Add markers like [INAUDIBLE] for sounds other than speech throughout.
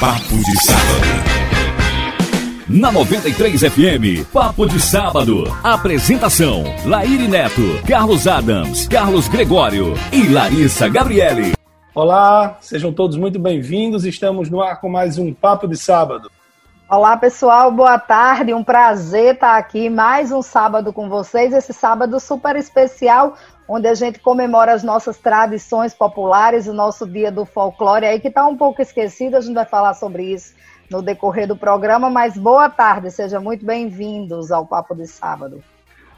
Papo de Sábado. Na 93 FM, Papo de Sábado. Apresentação: Laíri Neto, Carlos Adams, Carlos Gregório e Larissa Gabriele. Olá, sejam todos muito bem-vindos. Estamos no ar com mais um Papo de Sábado. Olá, pessoal, boa tarde. Um prazer estar aqui mais um sábado com vocês. Esse sábado super especial, onde a gente comemora as nossas tradições populares, o nosso dia do folclore aí, que está um pouco esquecido. A gente vai falar sobre isso no decorrer do programa, mas boa tarde, sejam muito bem-vindos ao Papo de Sábado.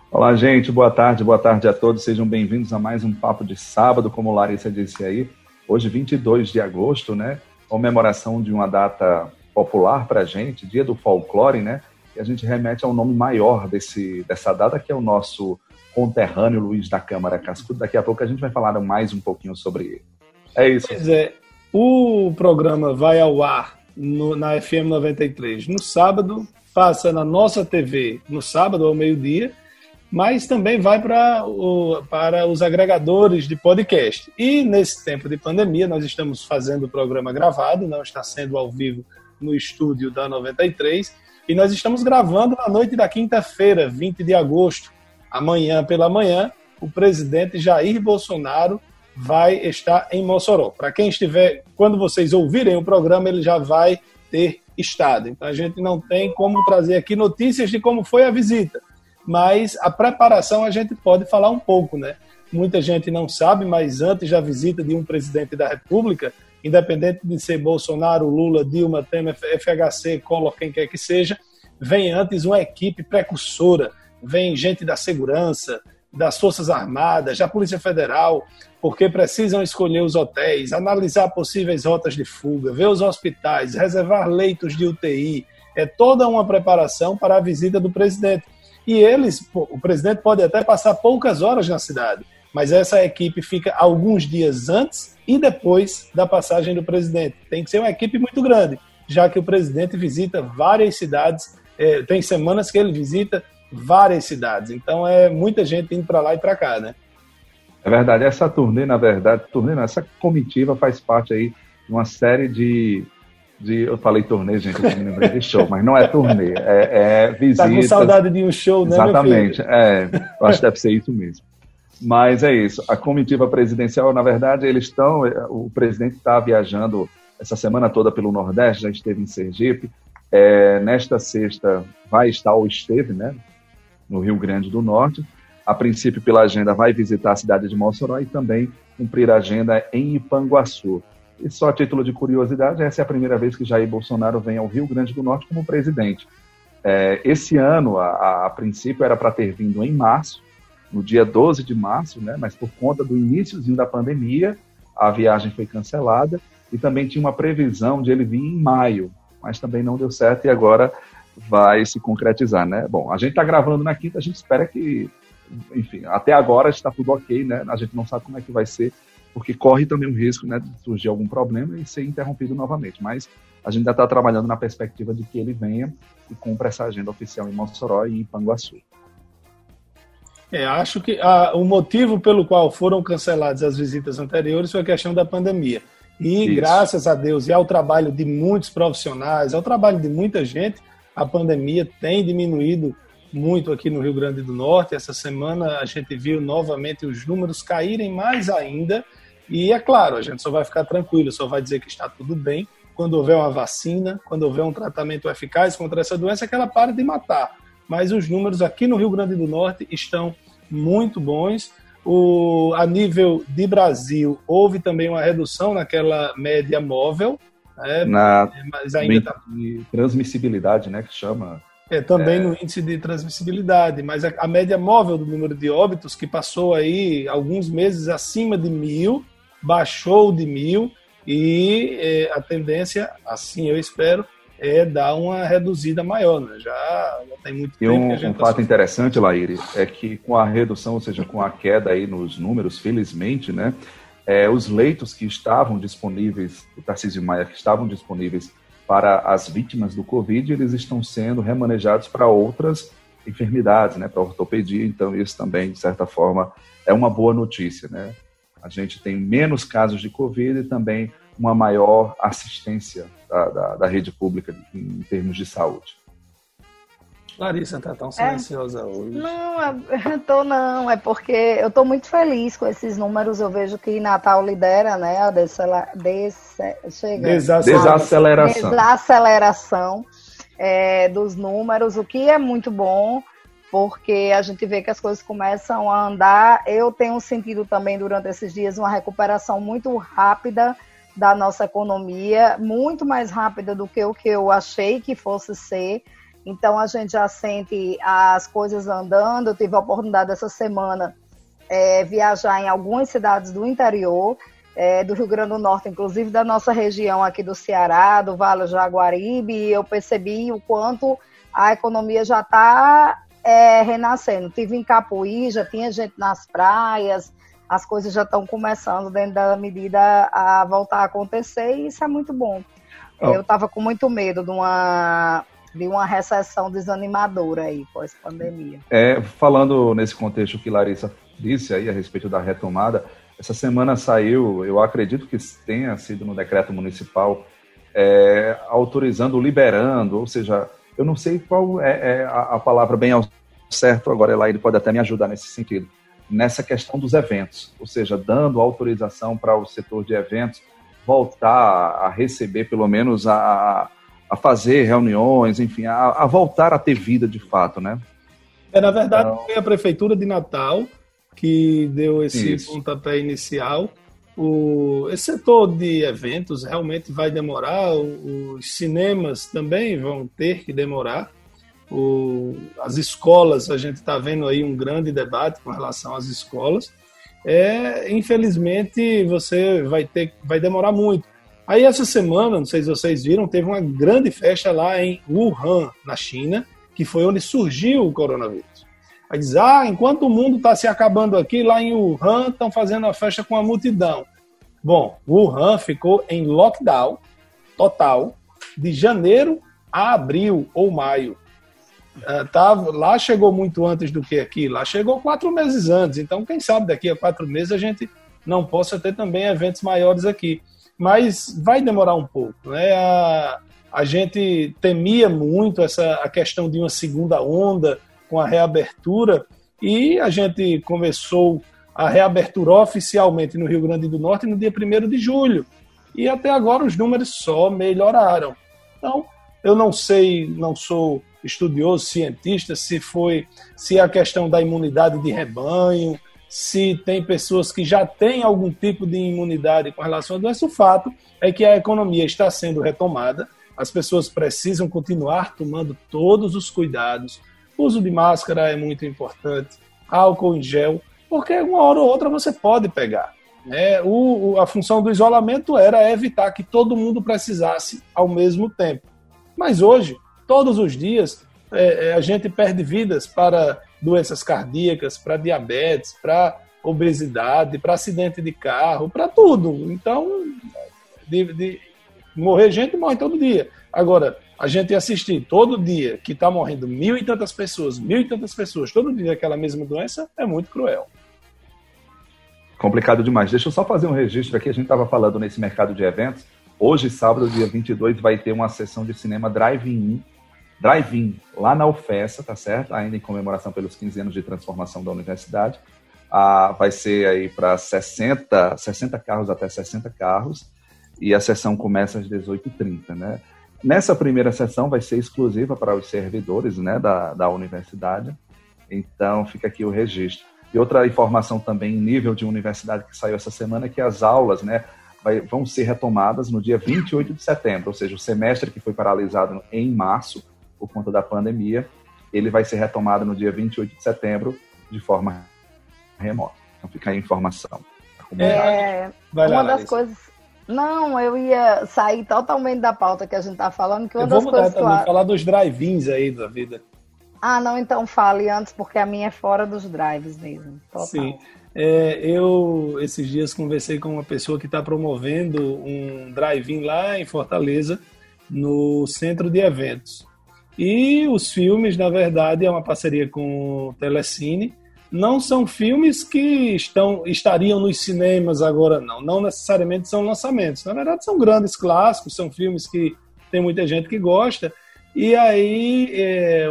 Olá, gente, boa tarde, boa tarde a todos, sejam bem-vindos a mais um Papo de Sábado, como Larissa disse aí, hoje 22 de agosto, né, comemoração de uma data popular para a gente, dia do folclore, né, e a gente remete ao nome maior desse, dessa data, que é o nosso conterrâneo Luiz da Câmara Cascudo, daqui a pouco a gente vai falar mais um pouquinho sobre ele. É isso. Pois é, o programa vai ao ar no, na FM 93 no sábado, passa na nossa TV no sábado ao meio-dia, mas também vai o, para os agregadores de podcast. E nesse tempo de pandemia, nós estamos fazendo o programa gravado, não está sendo ao vivo no estúdio da 93, e nós estamos gravando na noite da quinta-feira, 20 de agosto. Amanhã pela manhã, o presidente Jair Bolsonaro vai estar em Mossoró. Para quem estiver, quando vocês ouvirem o programa, ele já vai ter estado. Então a gente não tem como trazer aqui notícias de como foi a visita, mas a preparação a gente pode falar um pouco, né? Muita gente não sabe, mas antes da visita de um presidente da República, independente de ser Bolsonaro, Lula, Dilma, Temer, FHC, Collor, quem quer que seja, vem antes uma equipe precursora, vem gente da segurança, das Forças Armadas, da Polícia Federal, porque precisam escolher os hotéis, analisar possíveis rotas de fuga, ver os hospitais, reservar leitos de UTI. É toda uma preparação para a visita do presidente. E eles, o presidente pode até passar poucas horas na cidade, mas essa equipe fica alguns dias antes e depois da passagem do presidente. Tem que ser uma equipe muito grande, já que o presidente visita várias cidades, é, tem semanas que ele visita várias cidades. Então é muita gente indo para lá e para cá, né? É verdade. Essa turnê, na verdade, turnê, não, essa comitiva faz parte aí de uma série de, de eu falei turnê, gente, eu me lembrei de show, mas não é turnê, é, é visita. Tá com saudade de um show, né? Exatamente. É, eu acho que deve ser isso mesmo. Mas é isso. A comitiva presidencial, na verdade, eles estão. O presidente está viajando essa semana toda pelo Nordeste, já esteve em Sergipe. É, nesta sexta vai estar ou esteve, né? no Rio Grande do Norte. A princípio, pela agenda, vai visitar a cidade de Mossoró e também cumprir a agenda em Ipanguaçu. E só a título de curiosidade, essa é a primeira vez que Jair Bolsonaro vem ao Rio Grande do Norte como presidente. É, esse ano, a, a princípio, era para ter vindo em março, no dia 12 de março, né, mas por conta do iníciozinho da pandemia, a viagem foi cancelada e também tinha uma previsão de ele vir em maio, mas também não deu certo e agora vai se concretizar, né? Bom, a gente está gravando na quinta, a gente espera que, enfim, até agora está tudo ok, né? A gente não sabe como é que vai ser, porque corre também o risco, né, de surgir algum problema e ser interrompido novamente. Mas a gente ainda está trabalhando na perspectiva de que ele venha e cumpra essa agenda oficial em Mossoró e em Panguaçu. É, acho que a, o motivo pelo qual foram canceladas as visitas anteriores foi a questão da pandemia. E Isso. graças a Deus e ao trabalho de muitos profissionais, ao trabalho de muita gente, a pandemia tem diminuído muito aqui no Rio Grande do Norte. Essa semana a gente viu novamente os números caírem mais ainda. E é claro, a gente só vai ficar tranquilo, só vai dizer que está tudo bem quando houver uma vacina, quando houver um tratamento eficaz contra essa doença, que ela pare de matar. Mas os números aqui no Rio Grande do Norte estão muito bons. O, a nível de Brasil, houve também uma redução naquela média móvel, é, na mas ainda tá... de transmissibilidade, né, que chama. É, também é... no índice de transmissibilidade, mas a, a, média móvel do número de óbitos, que passou aí alguns meses acima de mil, baixou de mil, e é, a tendência, assim eu espero, é dar uma reduzida maior, né? Já, já tem muito e tempo. Um, um tá fato interessante, Laíri, é que com a redução, ou seja, com a queda aí nos números, felizmente, né? é, os leitos que estavam disponíveis, o Tarcísio Maia, que estavam disponíveis para as vítimas do Covid, eles estão sendo remanejados para outras enfermidades, né, para ortopedia, então isso também, de certa forma, é uma boa notícia, né? A gente tem menos casos de Covid e também uma maior assistência da, da, da rede pública em termos de saúde. Larissa está tão silenciosa é, hoje. Não, eu [LAUGHS] tô não, é porque eu estou muito feliz com esses números. Eu vejo que Natal lidera, né, a desacela, chega, desaceleração, desaceleração é, dos números, o que é muito bom, porque a gente vê que as coisas começam a andar. Eu tenho sentido também durante esses dias uma recuperação muito rápida da nossa economia, muito mais rápida do que o que eu achei que fosse ser. Então a gente já sente as coisas andando. Eu tive a oportunidade essa semana é, viajar em algumas cidades do interior, é, do Rio Grande do Norte, inclusive da nossa região aqui do Ceará, do Vale do Jaguaribe, e eu percebi o quanto a economia já está é, renascendo. Tive em Capuí, já tinha gente nas praias, as coisas já estão começando dentro da medida a voltar a acontecer e isso é muito bom. Oh. Eu estava com muito medo de uma de uma recessão desanimadora aí pós-pandemia. É, falando nesse contexto que Larissa disse aí a respeito da retomada, essa semana saiu, eu acredito que tenha sido no decreto municipal, é, autorizando, liberando, ou seja, eu não sei qual é, é a, a, palavra bem ao certo, agora ele pode até me ajudar nesse sentido, nessa questão dos eventos, ou seja, dando autorização para o setor de eventos voltar a receber pelo menos a, a fazer reuniões, enfim, a, a, voltar a ter vida de fato, né? É, na verdade, então... foi a Prefeitura de Natal que deu esse Isso. pontapé inicial. O, esse setor de eventos realmente vai demorar, os cinemas também vão ter que demorar. O, as escolas, a gente está vendo aí um grande debate com relação às escolas. É, infelizmente, você vai ter, vai demorar muito. Aí essa semana, não sei se vocês viram, teve uma grande festa lá em Wuhan, na China, que foi onde surgiu o coronavírus. Aí diz, ah, enquanto o mundo está se acabando aqui, lá em Wuhan estão fazendo a festa com a multidão. Bom, Wuhan ficou em lockdown total de janeiro a abril ou maio. Uh, lá chegou muito antes do que aqui, lá chegou quatro meses antes. Então, quem sabe daqui a quatro meses a gente não possa ter também eventos maiores aqui mas vai demorar um pouco. Né? A, a gente temia muito essa a questão de uma segunda onda com a reabertura e a gente começou a reabertura oficialmente no Rio Grande do Norte no dia 1 de julho. E até agora os números só melhoraram. Então, eu não sei, não sou estudioso, cientista, se foi se é a questão da imunidade de rebanho, se tem pessoas que já têm algum tipo de imunidade com relação à doença. O fato é que a economia está sendo retomada, as pessoas precisam continuar tomando todos os cuidados. O uso de máscara é muito importante, álcool em gel, porque uma hora ou outra você pode pegar. Né? O, a função do isolamento era evitar que todo mundo precisasse ao mesmo tempo. Mas hoje, todos os dias, é, é a gente perde vidas para doenças cardíacas, para diabetes, para obesidade, para acidente de carro, para tudo. Então, de, de, morrer gente morre todo dia. Agora, a gente assistir todo dia que está morrendo mil e tantas pessoas, mil e tantas pessoas, todo dia aquela mesma doença, é muito cruel. Complicado demais. Deixa eu só fazer um registro aqui. A gente estava falando nesse mercado de eventos. Hoje, sábado, dia 22, vai ter uma sessão de cinema drive-in drive-in lá na UFESA, tá certo? Ainda em comemoração pelos 15 anos de transformação da universidade. Ah, vai ser aí para 60, 60 carros até 60 carros e a sessão começa às 18h30, né? Nessa primeira sessão vai ser exclusiva para os servidores né, da, da universidade, então fica aqui o registro. E outra informação também nível de universidade que saiu essa semana é que as aulas né, vai, vão ser retomadas no dia 28 de setembro, ou seja, o semestre que foi paralisado em março por conta da pandemia, ele vai ser retomado no dia 28 de setembro de forma remota. Então fica aí a informação. É, uma lá, das coisas. Não, eu ia sair totalmente da pauta que a gente tá falando, que uma eu das vou coisas. Também, falar dos drive-ins aí da vida. Ah, não, então fale antes, porque a minha é fora dos drives mesmo. Total. Sim. É, eu, esses dias, conversei com uma pessoa que está promovendo um drive-in lá em Fortaleza, no centro de eventos. E os filmes, na verdade, é uma parceria com o Telecine. não são filmes que estão, estariam nos cinemas agora, não. Não necessariamente são lançamentos. Na verdade, são grandes clássicos, são filmes que tem muita gente que gosta. E aí, é,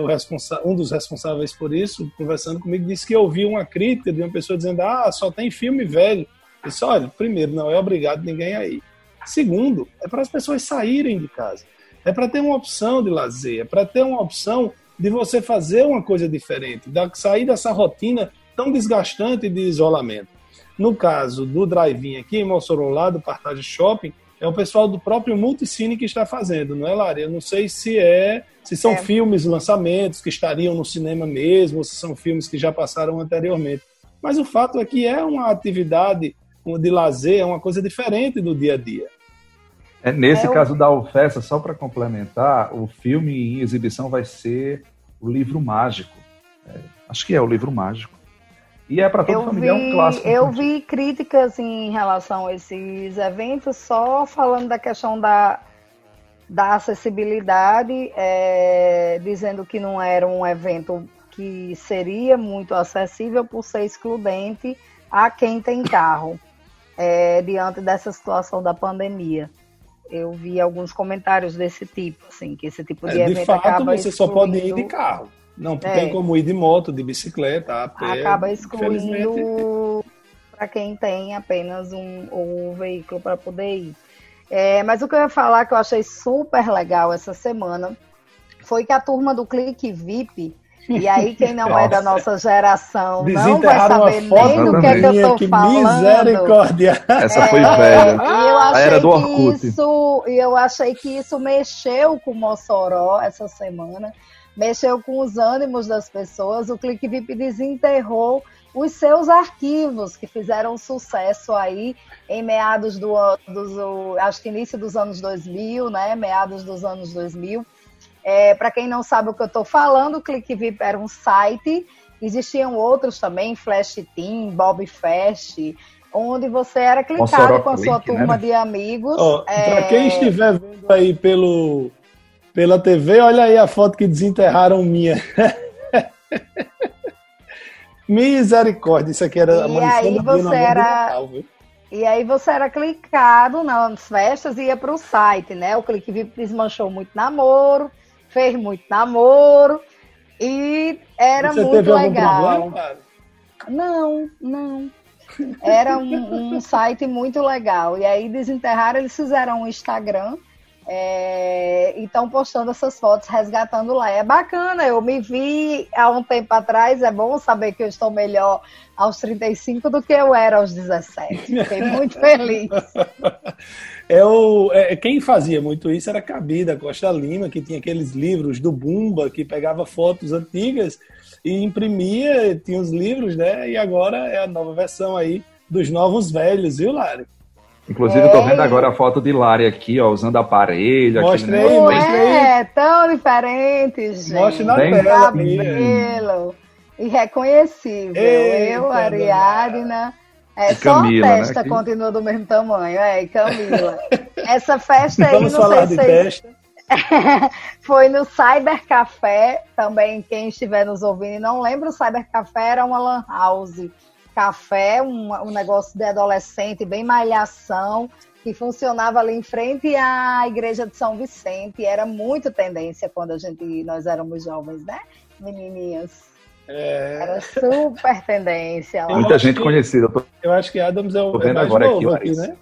um dos responsáveis por isso, conversando comigo, disse que ouviu uma crítica de uma pessoa dizendo: ah, só tem filme velho. Eu disse: olha, primeiro, não é obrigado ninguém aí. Segundo, é para as pessoas saírem de casa. É para ter uma opção de lazer, é para ter uma opção de você fazer uma coisa diferente, da, sair dessa rotina tão desgastante de isolamento. No caso do drive-in aqui em Mossoró, lá do Partage Shopping, é o pessoal do próprio Multicine que está fazendo, não é, Lara? Eu não sei se é, se são é. filmes, lançamentos que estariam no cinema mesmo, ou se são filmes que já passaram anteriormente. Mas o fato é que é uma atividade de lazer, é uma coisa diferente do dia a dia. É, nesse é caso o... da oferta, só para complementar, o filme em exibição vai ser o livro mágico. É, acho que é o livro mágico. E é para toda família, vi, um clássico. Eu vi críticas em relação a esses eventos, só falando da questão da, da acessibilidade, é, dizendo que não era um evento que seria muito acessível por ser excludente a quem tem carro, é, diante dessa situação da pandemia eu vi alguns comentários desse tipo, assim, que esse tipo de é, evento de fato, acaba você excluindo... só pode ir de carro. Não é. tem como ir de moto, de bicicleta, a pé. Acaba excluindo para quem tem apenas um, um veículo para poder ir. É, mas o que eu ia falar que eu achei super legal essa semana foi que a turma do Clique VIP e aí, quem não é da nossa geração não vai saber nem do que, é que eu estou falando. Misericórdia! Essa foi é, velha. E eu achei era do Orkut. Isso, e eu achei que isso mexeu com Mossoró essa semana, mexeu com os ânimos das pessoas. O Clique VIP desenterrou os seus arquivos que fizeram sucesso aí em meados do, do acho que início dos anos 2000, né? Meados dos anos 2000 é, Para quem não sabe o que eu estou falando, o ClickVip era um site, existiam outros também, Flash Team, Bob Fast, onde você era clicado com a sua Click, né? turma né? de amigos. Oh, é... Para quem estiver vendo aí pelo, pela TV, olha aí a foto que desenterraram minha. [LAUGHS] Misericórdia, isso aqui era e aí você era Natal, E aí você era clicado nas festas e ia para o site, né? O ClickVip desmanchou muito namoro, fez muito namoro e era Você muito teve legal. Não, não. Era um, um, site muito legal. E aí desenterraram, eles fizeram um Instagram é, e estão postando essas fotos, resgatando lá. É bacana, eu me vi há um tempo atrás, é bom saber que eu estou melhor aos 35 do que eu era aos 17. Fiquei muito feliz. [LAUGHS] Eu, é, quem fazia muito isso era Cabida Costa Lima, que tinha aqueles livros do Bumba, que pegava fotos antigas e imprimia, tinha os livros, né? E agora é a nova versão aí dos novos velhos, viu, Lari? Inclusive, eu tô vendo agora a foto de Lari aqui, ó, usando aparelho. Mostra aí, mostra aí. É, tão diferente, gente. Mostra na Bem tela. Cabelo. Irreconhecível. Eita, eu, Ariadna. É, só Camila, a né, testa né? continua do mesmo tamanho, é, Camila. Essa festa aí, Vamos não falar sei de se... testa. [LAUGHS] Foi no Cyber Café, também quem estiver nos ouvindo e não lembra, o Cyber Café era uma lan house. Café, um, um negócio de adolescente, bem malhação, que funcionava ali em frente à igreja de São Vicente. Era muito tendência quando a gente, nós éramos jovens, né, menininhas? É... Era super tendência. Muita gente conhecida. Eu, tô... eu acho que Adams é o tô vendo é agora aqui, aqui né?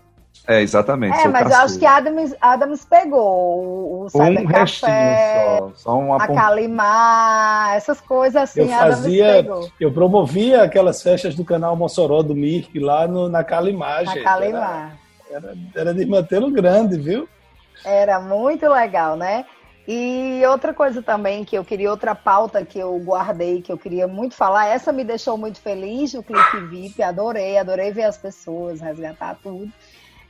É, exatamente. É, mas eu acho que Adams, Adams pegou o Cyber um Café, só, só uma a Calimar, essas coisas assim, eu fazia, Eu promovia aquelas festas do canal Mossoró do Mirk lá no, na Calimar, na gente. Calimar. Era, era, era de manter grande, viu? Era muito legal, né? E outra coisa também que eu queria, outra pauta que eu guardei, que eu queria muito falar, essa me deixou muito feliz, o Clique VIP, adorei, adorei ver as pessoas, resgatar tudo.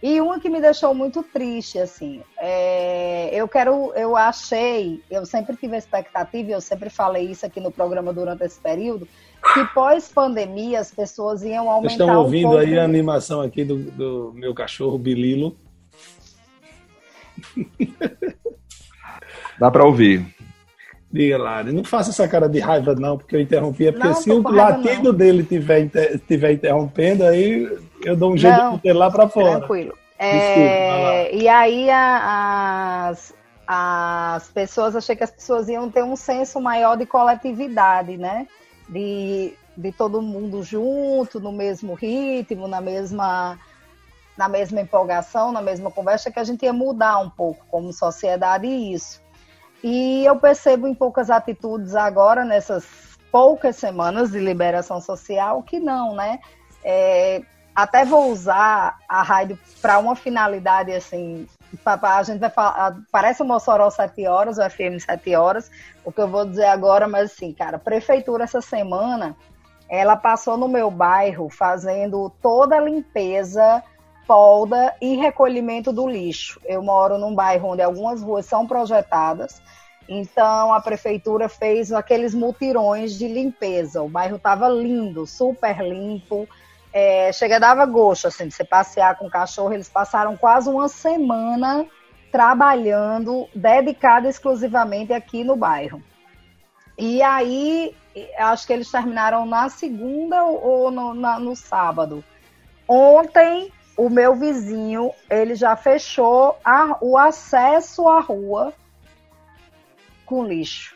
E uma que me deixou muito triste, assim, é, eu quero, eu achei, eu sempre tive a expectativa, eu sempre falei isso aqui no programa durante esse período, que pós-pandemia as pessoas iam aumentar Vocês estão ouvindo um aí a animação aqui do, do meu cachorro Bililo. [LAUGHS] Dá para ouvir. Diga, Lari, não faça essa cara de raiva, não, porque eu interrompi. É porque não, se o latido não. dele estiver tiver interrompendo, aí eu dou um jeito não, de ter lá para fora. Tranquilo. É, e aí a, as, as pessoas, achei que as pessoas iam ter um senso maior de coletividade, né? De, de todo mundo junto, no mesmo ritmo, na mesma, na mesma empolgação, na mesma conversa, que a gente ia mudar um pouco como sociedade isso. E eu percebo em poucas atitudes agora, nessas poucas semanas de liberação social, que não, né? É, até vou usar a rádio para uma finalidade assim. A gente vai falar, parece o Mossoró 7 horas, o FM 7 horas, o que eu vou dizer agora, mas assim, cara, a prefeitura essa semana, ela passou no meu bairro fazendo toda a limpeza, polda e recolhimento do lixo. Eu moro num bairro onde algumas ruas são projetadas, então a prefeitura fez aqueles mutirões de limpeza. O bairro estava lindo, super limpo é, chega dava gosto assim de você passear com o cachorro. Eles passaram quase uma semana trabalhando, dedicado exclusivamente aqui no bairro. E aí, acho que eles terminaram na segunda ou no, na, no sábado. Ontem, o meu vizinho, ele já fechou a, o acesso à rua com lixo.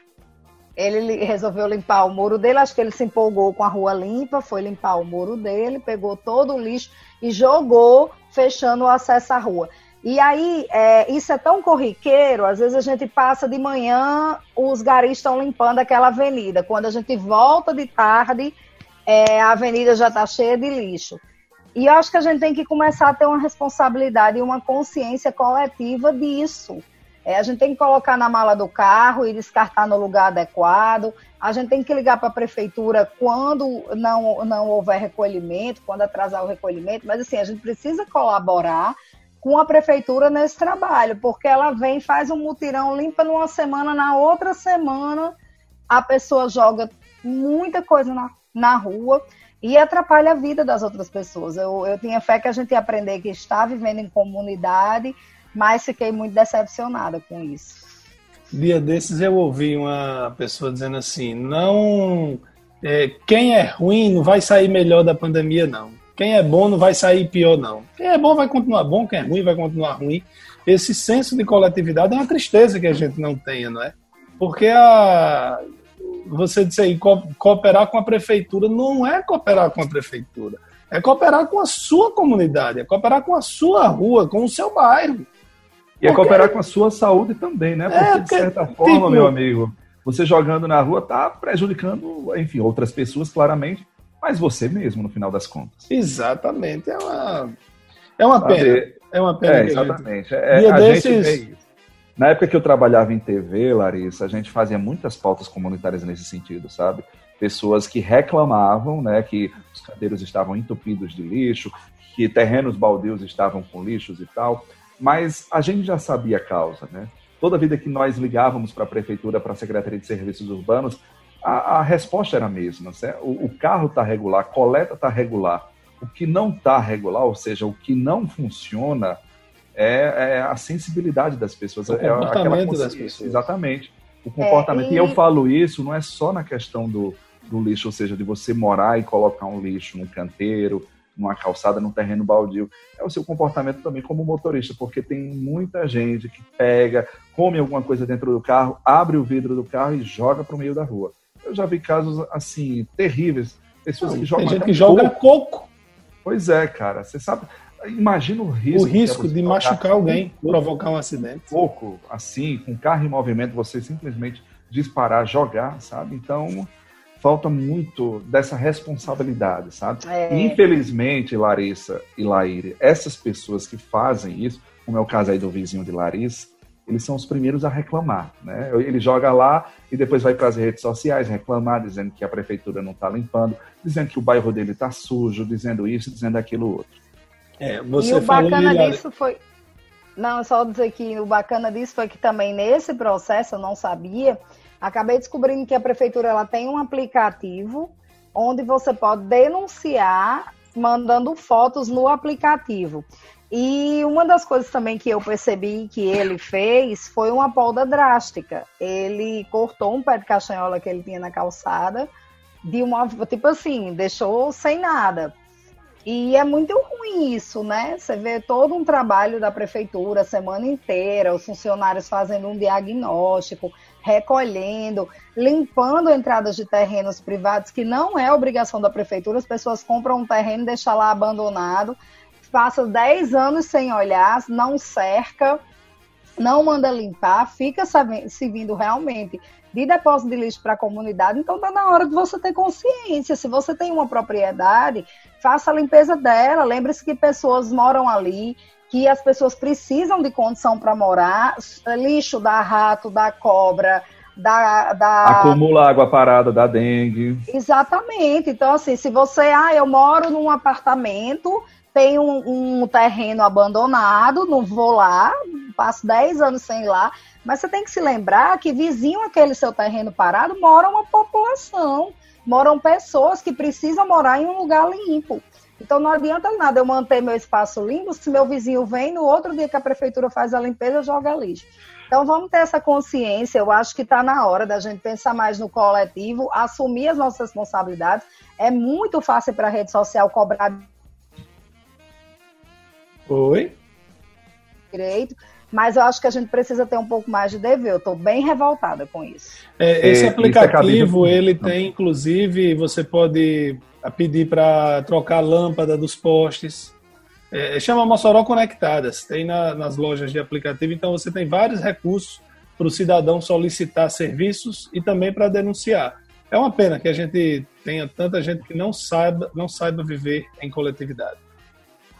Ele resolveu limpar o muro dele, acho que ele se empolgou com a rua limpa, foi limpar o muro dele, pegou todo o lixo e jogou, fechando o acesso à rua. E aí, é, isso é tão corriqueiro, às vezes a gente passa de manhã, os garis estão limpando aquela avenida. Quando a gente volta de tarde, é, a avenida já está cheia de lixo. E eu acho que a gente tem que começar a ter uma responsabilidade e uma consciência coletiva disso. É, a gente tem que colocar na mala do carro e descartar no lugar adequado. A gente tem que ligar para a prefeitura quando não, não houver recolhimento, quando atrasar o recolhimento. Mas assim, a gente precisa colaborar com a prefeitura nesse trabalho, porque ela vem, faz um mutirão, limpa numa semana, na outra semana a pessoa joga muita coisa na, na rua e atrapalha a vida das outras pessoas. Eu, eu tinha fé que a gente ia aprender que está vivendo em comunidade mas fiquei muito decepcionada com isso. Dia desses eu ouvi uma pessoa dizendo assim: não. É, quem é ruim não vai sair melhor da pandemia, não. Quem é bom não vai sair pior, não. Quem é bom vai continuar bom, quem é ruim vai continuar ruim. Esse senso de coletividade é uma tristeza que a gente não tenha, não é? Porque a, você disse aí, cooperar com a prefeitura não é cooperar com a prefeitura, é cooperar com a sua comunidade, é cooperar com a sua rua, com o seu bairro. E é cooperar com a sua saúde também, né? Porque, é, porque de certa forma, tipo... meu amigo, você jogando na rua tá prejudicando, enfim, outras pessoas, claramente, mas você mesmo, no final das contas. Exatamente. É uma, é uma pena. É uma pena. É, exatamente. É, a desses... gente vê isso. Na época que eu trabalhava em TV, Larissa, a gente fazia muitas pautas comunitárias nesse sentido, sabe? Pessoas que reclamavam, né, que os cadeiros estavam entupidos de lixo, que terrenos baldios estavam com lixos e tal mas a gente já sabia a causa, né? Toda vida que nós ligávamos para a prefeitura, para a Secretaria de Serviços Urbanos, a, a resposta era a mesma. Né? O, o carro está regular, a coleta está regular. O que não está regular, ou seja, o que não funciona, é, é a sensibilidade das pessoas. O é comportamento das pessoas. Exatamente. O comportamento. É, e... e... eu falo isso não é só na questão do, do lixo, ou seja, de você morar e colocar um lixo num canteiro, numa calçada, num terreno baldio. É o seu comportamento também como motorista, porque tem muita gente que pega, come alguma coisa dentro do carro, abre o vidro do carro e joga para o meio da rua. Eu já vi casos assim terríveis, pessoas Não, que jogam tem gente que joga coco. coco. Pois é, cara. Você sabe, imagina o risco. O risco de machucar alguém, um provocar um acidente. Pouco, assim, com carro em movimento, você simplesmente disparar, jogar, sabe? Então, falta muito dessa responsabilidade, sabe? É. E, infelizmente, Larissa e Laíre, essas pessoas que fazem isso, como é o caso aí do vizinho de Larissa, eles são os primeiros a reclamar, né? Ele joga lá e depois vai para as redes sociais reclamar, dizendo que a prefeitura não está limpando, dizendo que o bairro dele está sujo, dizendo isso, dizendo aquilo outro. É, você e o bacana disso foi... Não, só dizer que o bacana disso foi que também nesse processo, eu não sabia, Acabei descobrindo que a prefeitura ela tem um aplicativo onde você pode denunciar mandando fotos no aplicativo. E uma das coisas também que eu percebi que ele fez foi uma poda drástica. Ele cortou um pé de castanhola que ele tinha na calçada, de uma tipo assim, deixou sem nada. E é muito ruim isso, né? Você vê todo um trabalho da prefeitura a semana inteira, os funcionários fazendo um diagnóstico, recolhendo, limpando entradas de terrenos privados, que não é obrigação da prefeitura, as pessoas compram um terreno e deixam lá abandonado passa 10 anos sem olhar, não cerca, não manda limpar, fica servindo realmente de depósito de lixo para a comunidade, então está na hora de você ter consciência. Se você tem uma propriedade, faça a limpeza dela. Lembre-se que pessoas moram ali, que as pessoas precisam de condição para morar. Lixo da rato, da cobra, da, da, Acumula água parada da dengue. Exatamente. Então, assim, se você, ah, eu moro num apartamento, tem um, um, terreno abandonado, não vou lá, passo 10 anos sem ir lá, mas você tem que se lembrar que vizinho aquele seu terreno parado mora uma população, moram pessoas que precisam morar em um lugar limpo. Então não adianta nada eu manter meu espaço limpo se meu vizinho vem no outro dia que a prefeitura faz a limpeza joga lixo. Então vamos ter essa consciência. Eu acho que está na hora da gente pensar mais no coletivo, assumir as nossas responsabilidades. É muito fácil para a rede social cobrar Oi? Direito, mas eu acho que a gente precisa ter um pouco mais de dever. Eu estou bem revoltada com isso. É, esse é, aplicativo, ele tem, inclusive, você pode pedir para trocar a lâmpada dos postes. É, chama Mossoró Conectadas, tem na, nas lojas de aplicativo, então você tem vários recursos para o cidadão solicitar serviços e também para denunciar. É uma pena que a gente tenha tanta gente que não saiba, não saiba viver em coletividade.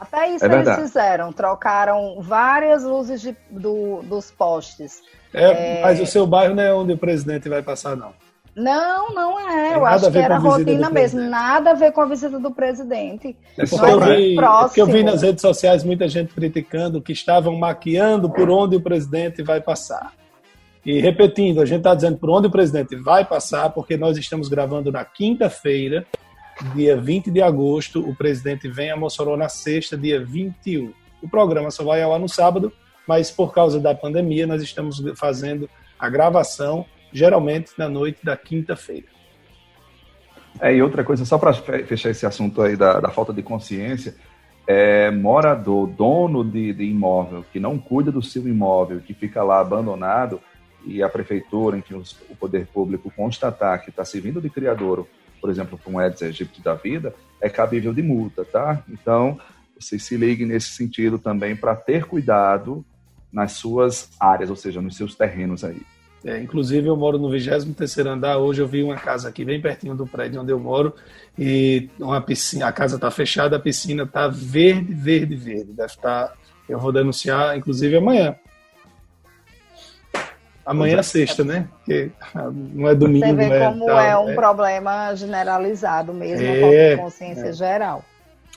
Até isso é eles verdade. fizeram, trocaram várias luzes de, do, dos postes. É, é, Mas o seu bairro não é onde o presidente vai passar, não. Não, não é. Eu acho que era rotina mesmo. Nada a ver com a visita do presidente. É porque, eu vi, é porque eu vi nas redes sociais muita gente criticando que estavam maquiando por onde o presidente vai passar. E repetindo, a gente está dizendo por onde o presidente vai passar, porque nós estamos gravando na quinta-feira dia 20 de agosto. O presidente vem a Mossoró na sexta, dia 21. O programa só vai ao ar no sábado, mas por causa da pandemia, nós estamos fazendo a gravação, geralmente na noite da quinta-feira. É, e outra coisa, só para fechar esse assunto aí da, da falta de consciência, é, morador, dono de, de, imóvel, que não cuida do seu imóvel, que fica lá abandonado, e a prefeitura, enfim, os, o poder público constatar que está servindo de criadouro por exemplo, para um Aedes aegypti da vida, é cabível de multa, tá? Então, vocês se liguem nesse sentido também para ter cuidado nas suas áreas, ou seja, nos seus terrenos aí. É, inclusive, eu moro no 23 andar. Hoje eu vi uma casa aqui bem pertinho do prédio onde eu moro e uma piscina, a casa está fechada, a piscina está verde, verde, verde. Deve estar. Tá, eu vou denunciar, inclusive, amanhã. Amanhã é sexta, né? Porque [LAUGHS] não é domingo. Você vê é como tal, é um é... problema generalizado mesmo, é, com consciência é. geral.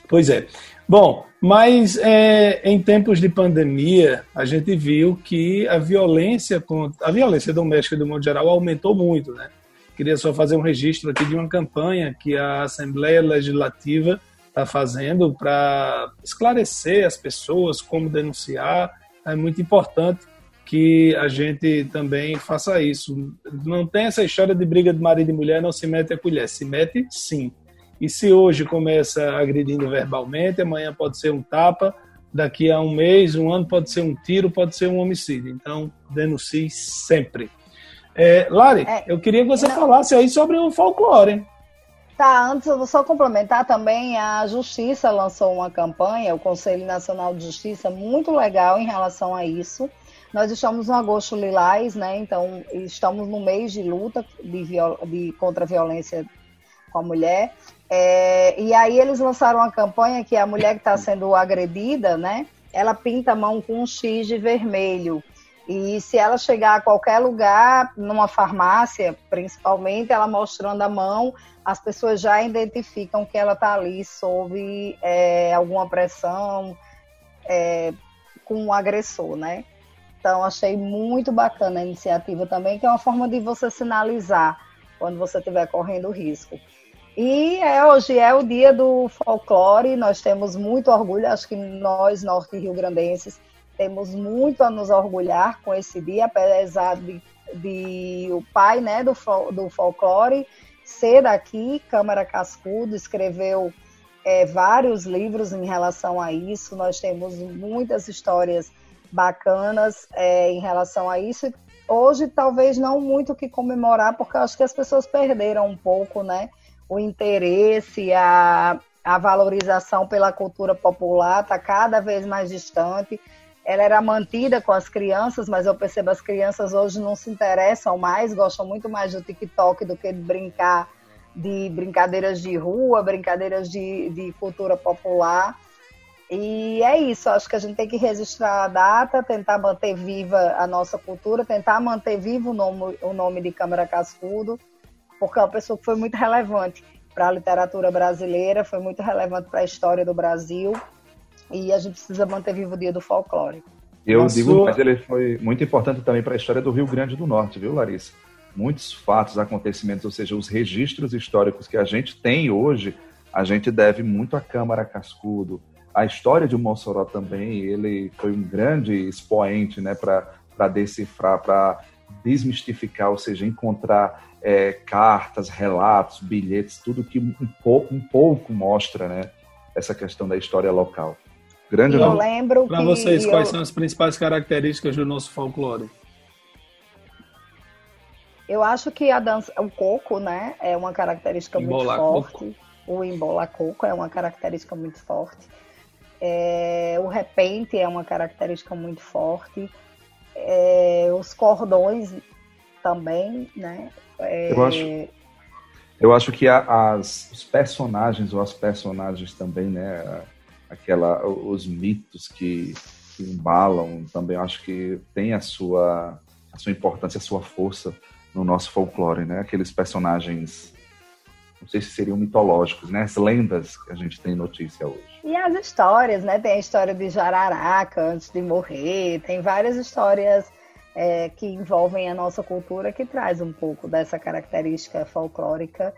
Pois é. Bom, mas é, em tempos de pandemia, a gente viu que a violência, a violência doméstica, do modo geral, aumentou muito, né? Queria só fazer um registro aqui de uma campanha que a Assembleia Legislativa está fazendo para esclarecer as pessoas como denunciar. É muito importante que a gente também faça isso. Não tem essa história de briga de marido e mulher, não se mete a colher. Se mete, sim. E se hoje começa agredindo verbalmente, amanhã pode ser um tapa, daqui a um mês, um ano pode ser um tiro, pode ser um homicídio. Então, denuncie sempre. É, Lari, é, eu queria que você não... falasse aí sobre o folclore. Tá, antes eu vou só complementar também, a Justiça lançou uma campanha, o Conselho Nacional de Justiça, muito legal em relação a isso. Nós estamos no agosto lilás, né? Então, estamos no mês de luta de, de contra a violência com a mulher. É, e aí eles lançaram uma campanha que a mulher que está sendo agredida, né? Ela pinta a mão com um X de vermelho. E se ela chegar a qualquer lugar, numa farmácia, principalmente, ela mostrando a mão, as pessoas já identificam que ela está ali sob é, alguma pressão é, com o um agressor, né? Então, achei muito bacana a iniciativa também, que é uma forma de você sinalizar quando você estiver correndo risco. E é, hoje é o dia do folclore, nós temos muito orgulho, acho que nós, norte rio-grandenses, temos muito a nos orgulhar com esse dia, apesar de, de o pai né, do, do folclore ser daqui, Câmara Cascudo, escreveu é, vários livros em relação a isso, nós temos muitas histórias bacanas é, em relação a isso. Hoje, talvez não muito o que comemorar, porque eu acho que as pessoas perderam um pouco, né? O interesse, a, a valorização pela cultura popular está cada vez mais distante. Ela era mantida com as crianças, mas eu percebo as crianças hoje não se interessam mais, gostam muito mais do TikTok do que de brincar de brincadeiras de rua, brincadeiras de, de cultura popular. E é isso, acho que a gente tem que registrar a data, tentar manter viva a nossa cultura, tentar manter vivo o nome, o nome de Câmara Cascudo, porque é uma pessoa que foi muito relevante para a literatura brasileira, foi muito relevante para a história do Brasil, e a gente precisa manter vivo o dia do folclore. Eu digo, mas ele foi muito importante também para a história do Rio Grande do Norte, viu, Larissa? Muitos fatos, acontecimentos, ou seja, os registros históricos que a gente tem hoje, a gente deve muito à Câmara Cascudo, a história de Mossoró também, ele foi um grande expoente né, para decifrar, para desmistificar, ou seja, encontrar é, cartas, relatos, bilhetes, tudo que um pouco, um pouco mostra né, essa questão da história local. Grande eu lembro Para vocês, quais são as principais características do nosso folclore? Eu acho que a dança, o coco, né, é uma característica Embolar muito forte. Coco. O embola coco é uma característica muito forte. É, o repente é uma característica muito forte. É, os cordões também, né? É... Eu acho, eu acho que as, os personagens ou as personagens também, né? Aquela, os mitos que, que embalam também, acho que tem a sua, a sua importância, a sua força no nosso folclore, né? Aqueles personagens não sei se seriam mitológicos, né? As lendas que a gente tem notícia hoje. E as histórias, né? Tem a história de Jararaca antes de morrer, tem várias histórias é, que envolvem a nossa cultura que traz um pouco dessa característica folclórica.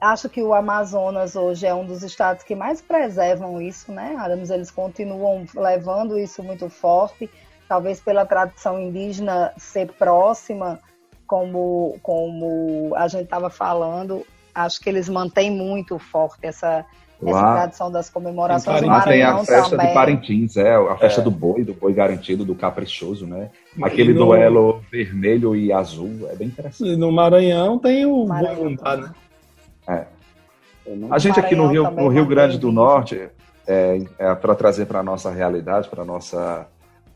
Acho que o Amazonas hoje é um dos estados que mais preservam isso, né? Adams, eles continuam levando isso muito forte, talvez pela tradição indígena ser próxima, como, como a gente estava falando, acho que eles mantêm muito forte essa, essa tradição das comemorações. Lá tem a festa também. de Parintins, é, a festa é. do boi, do boi garantido, do caprichoso, né? Aquele no... duelo vermelho e azul, é bem interessante. E no Maranhão tem o Maranhão. boi né? É. A gente aqui no Rio, no Rio Grande do Norte, é, é para trazer para a nossa realidade, para a nossa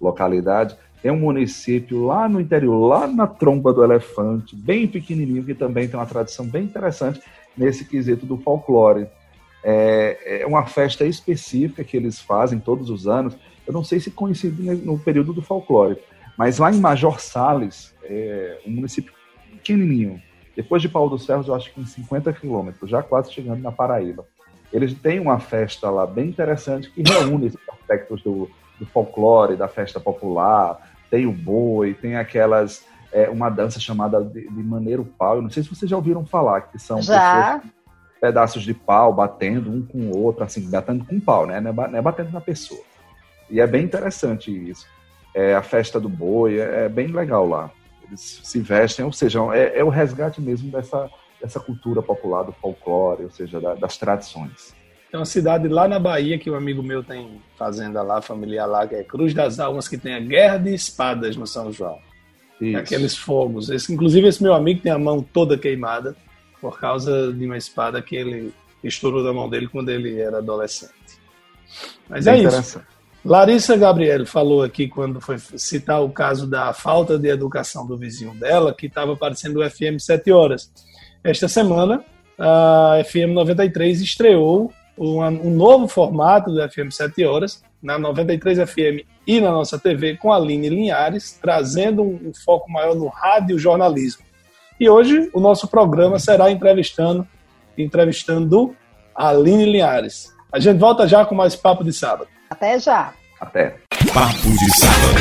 localidade, tem um município lá no interior, lá na tromba do elefante, bem pequenininho, que também tem uma tradição bem interessante nesse quesito do folclore. É, é uma festa específica que eles fazem todos os anos. Eu não sei se coincide no período do folclore, mas lá em Major Sales, é um município pequenininho, depois de Paulo dos Ferros, eu acho que em 50 quilômetros, já quase chegando na Paraíba. Eles têm uma festa lá bem interessante que reúne esses aspectos do, do folclore, da festa popular, tem o boi, tem aquelas. É, uma dança chamada de, de maneiro pau. Eu não sei se vocês já ouviram falar, que são já. pessoas, pedaços de pau batendo um com o outro, assim, batendo com pau, né? Não é, batendo na pessoa. E é bem interessante isso. É, a festa do boi é, é bem legal lá. Eles se vestem, ou seja, é, é o resgate mesmo dessa, dessa cultura popular, do folclore, ou seja, da, das tradições. Tem uma cidade lá na Bahia que um amigo meu tem fazenda lá, familiar lá, que é Cruz das Almas, que tem a Guerra de Espadas no São João. Isso. Aqueles fogos. Esse, inclusive, esse meu amigo tem a mão toda queimada por causa de uma espada que ele estourou da mão dele quando ele era adolescente. Mas é isso. Larissa Gabriel falou aqui quando foi citar o caso da falta de educação do vizinho dela, que estava aparecendo o FM 7 horas. Esta semana, a FM 93 estreou um, novo formato do FM 7 Horas, na 93 FM e na nossa TV, com a Aline Linhares, trazendo um foco maior no rádio jornalismo. E hoje o nosso programa será entrevistando, entrevistando a Aline Linhares. A gente volta já com mais Papo de Sábado. Até já. Até. Papo de Sábado.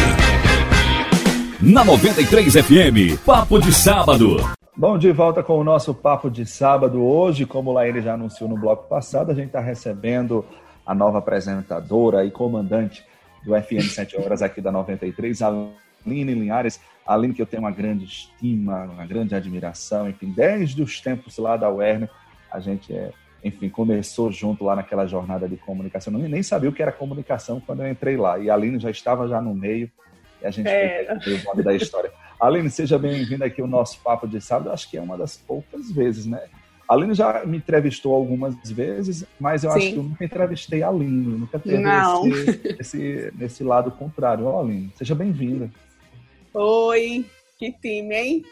Na 93 FM, Papo de Sábado. Bom, de volta com o nosso papo de sábado. Hoje, como o Laíra já anunciou no bloco passado, a gente está recebendo a nova apresentadora e comandante do FM 7 Horas aqui da 93, Aline Linhares. Aline, que eu tenho uma grande estima, uma grande admiração, enfim, desde os tempos lá da Werner, a gente, é, enfim, começou junto lá naquela jornada de comunicação. Eu nem sabia o que era comunicação quando eu entrei lá. E a Aline já estava já no meio, e a gente é. foi o nome da história. Aline, seja bem-vinda aqui ao nosso Papo de Sábado. Acho que é uma das poucas vezes, né? A Aline já me entrevistou algumas vezes, mas eu Sim. acho que eu nunca entrevistei a Aline. Nunca teve. Esse, esse, nesse lado contrário. Ó, Aline, seja bem-vinda. Oi, que time, hein?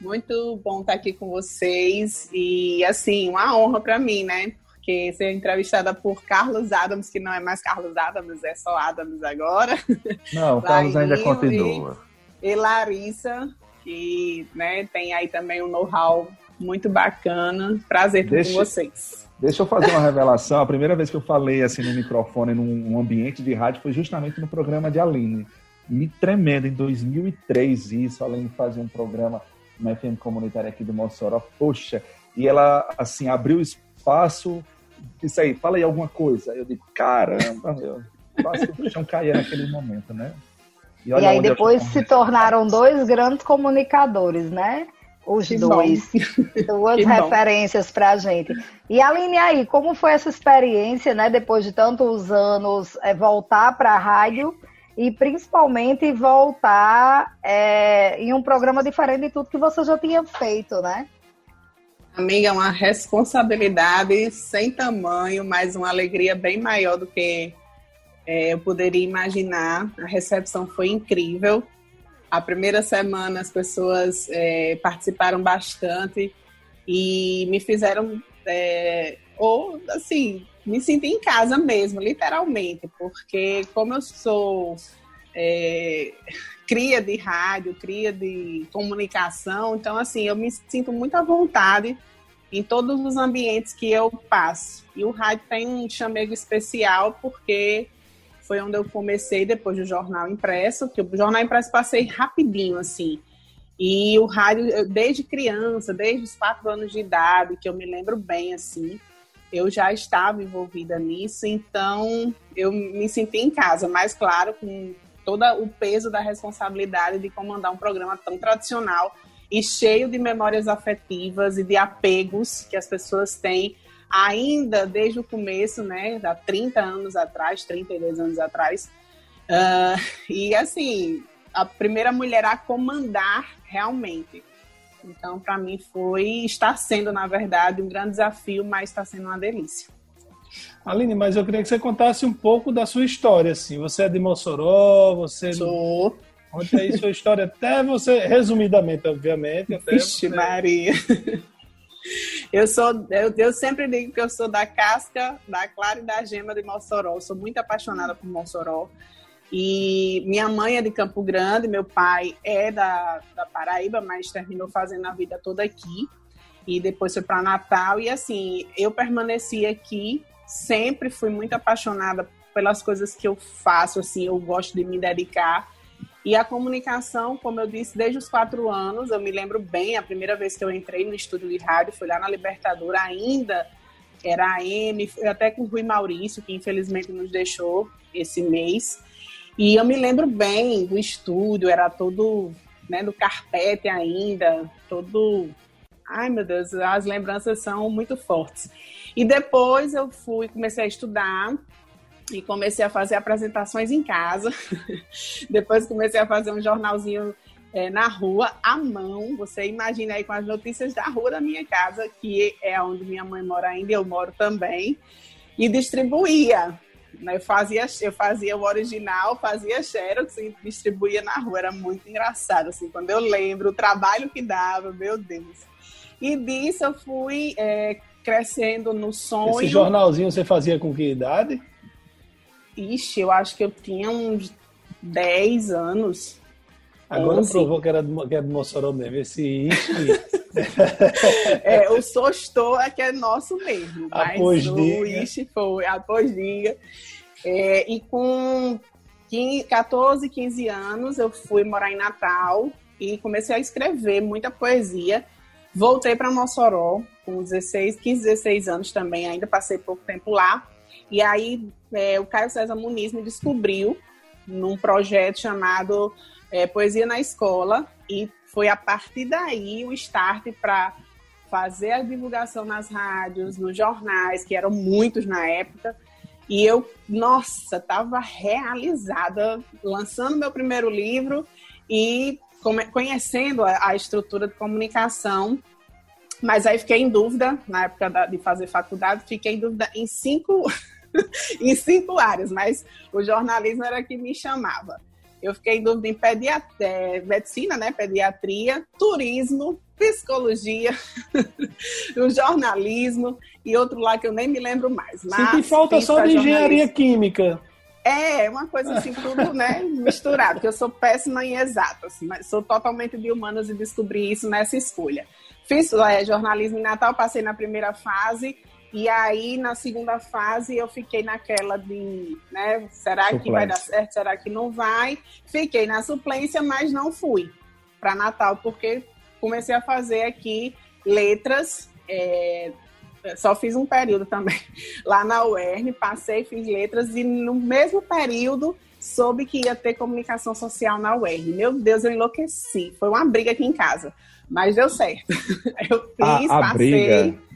Muito bom estar aqui com vocês. E, assim, uma honra para mim, né? Porque ser entrevistada por Carlos Adams, que não é mais Carlos Adams, é só Adams agora. Não, o Carlos ainda continua e Larissa, que né, tem aí também um know-how muito bacana. Prazer estar deixa, com vocês. Deixa eu fazer uma revelação. A primeira vez que eu falei assim no microfone, num ambiente de rádio, foi justamente no programa de Aline. Me tremendo, em 2003, isso. A Aline fazia um programa na FM comunitária aqui do Mossoró. Poxa, e ela, assim, abriu espaço, disse aí, fala aí alguma coisa. Eu digo, caramba, meu. Quase que o chão caía naquele momento, né? E, e aí depois se tornaram dois grandes comunicadores, né? Os que dois. Bom. [LAUGHS] Duas referências para a gente. E Aline, aí, como foi essa experiência, né? Depois de tantos anos, é, voltar para a rádio e principalmente voltar é, em um programa diferente de tudo que você já tinha feito, né? Amiga, é uma responsabilidade sem tamanho, mas uma alegria bem maior do que é, eu poderia imaginar. A recepção foi incrível. A primeira semana as pessoas é, participaram bastante e me fizeram, é, ou assim, me senti em casa mesmo, literalmente, porque como eu sou é, cria de rádio, cria de comunicação, então assim, eu me sinto muito à vontade em todos os ambientes que eu passo. E o rádio tem um chamego especial porque foi onde eu comecei depois do jornal impresso, que o jornal impresso passei rapidinho, assim. E o rádio, desde criança, desde os quatro anos de idade, que eu me lembro bem, assim, eu já estava envolvida nisso, então eu me senti em casa, mas claro, com todo o peso da responsabilidade de comandar um programa tão tradicional e cheio de memórias afetivas e de apegos que as pessoas têm ainda desde o começo, né, há 30 anos atrás, 32 anos atrás. Uh, e assim, a primeira mulher a comandar realmente. Então, para mim foi, está sendo, na verdade, um grande desafio, mas está sendo uma delícia. Aline, mas eu queria que você contasse um pouco da sua história, assim. Você é de Mossoró, você... Sou. Conte aí sua história, até você, resumidamente, obviamente. Até Vixe, você... Maria. Eu sou, eu, eu, sempre digo que eu sou da casca, da clara e da gema de Mossoró. Eu sou muito apaixonada por Mossoró. E minha mãe é de Campo Grande, meu pai é da, da Paraíba, mas terminou fazendo a vida toda aqui. E depois foi para Natal. E assim, eu permaneci aqui, sempre fui muito apaixonada pelas coisas que eu faço, assim, eu gosto de me dedicar. E a comunicação, como eu disse, desde os quatro anos, eu me lembro bem, a primeira vez que eu entrei no estúdio de rádio foi lá na Libertadora, ainda era a M, até com o Rui Maurício, que infelizmente nos deixou esse mês. E eu me lembro bem do estúdio, era todo né, do carpete ainda, todo. Ai meu Deus, as lembranças são muito fortes. E depois eu fui, comecei a estudar, e comecei a fazer apresentações em casa. [LAUGHS] Depois comecei a fazer um jornalzinho é, na rua, à mão. Você imagina aí com as notícias da rua da minha casa, que é onde minha mãe mora ainda, eu moro também, e distribuía. Né? Eu fazia, eu fazia o original, fazia xerox e distribuía na rua. Era muito engraçado, assim, quando eu lembro o trabalho que dava, meu Deus. E disso eu fui é, crescendo no sonho. Esse jornalzinho você fazia com que idade? Ixi, eu acho que eu tinha uns 10 anos. Agora 11. provou que era, do, que era do Mossoró mesmo, esse ixi. [LAUGHS] é, o Sostou é que é nosso mesmo, mas após o foi, após diga. É, e com 15, 14, 15 anos eu fui morar em Natal e comecei a escrever muita poesia. Voltei para Mossoró com 16, 15, 16 anos também, ainda passei pouco tempo lá. E aí é, o Caio César Muniz me descobriu num projeto chamado é, Poesia na Escola, e foi a partir daí o start para fazer a divulgação nas rádios, nos jornais, que eram muitos na época. E eu, nossa, estava realizada lançando meu primeiro livro e conhecendo a, estrutura de comunicação. Mas aí fiquei em dúvida, na época de fazer faculdade, fiquei em dúvida em cinco, [LAUGHS] em cinco áreas, mas o jornalismo era que me chamava. Eu fiquei em dúvida em pediatria, é, medicina, né, pediatria, turismo, psicologia, [LAUGHS] o jornalismo e outro lá que eu nem me lembro mais. Mas Sinto falta só de engenharia química. É, uma coisa assim, tudo né, misturado, porque eu sou péssima em exatas, mas sou totalmente de humanas e descobri isso nessa escolha. Fiz é, jornalismo em Natal, passei na primeira fase e aí, na segunda fase, eu fiquei naquela de, né, será Suplente. que vai dar certo, será que não vai? Fiquei na suplência, mas não fui para Natal, porque comecei a fazer aqui letras, é, só fiz um período também [LAUGHS] lá na UERN, passei, fiz letras, e no mesmo período soube que ia ter comunicação social na UERN. Meu Deus, eu enlouqueci. Foi uma briga aqui em casa, mas deu certo. [LAUGHS] Eu fiz, a, a passei. Briga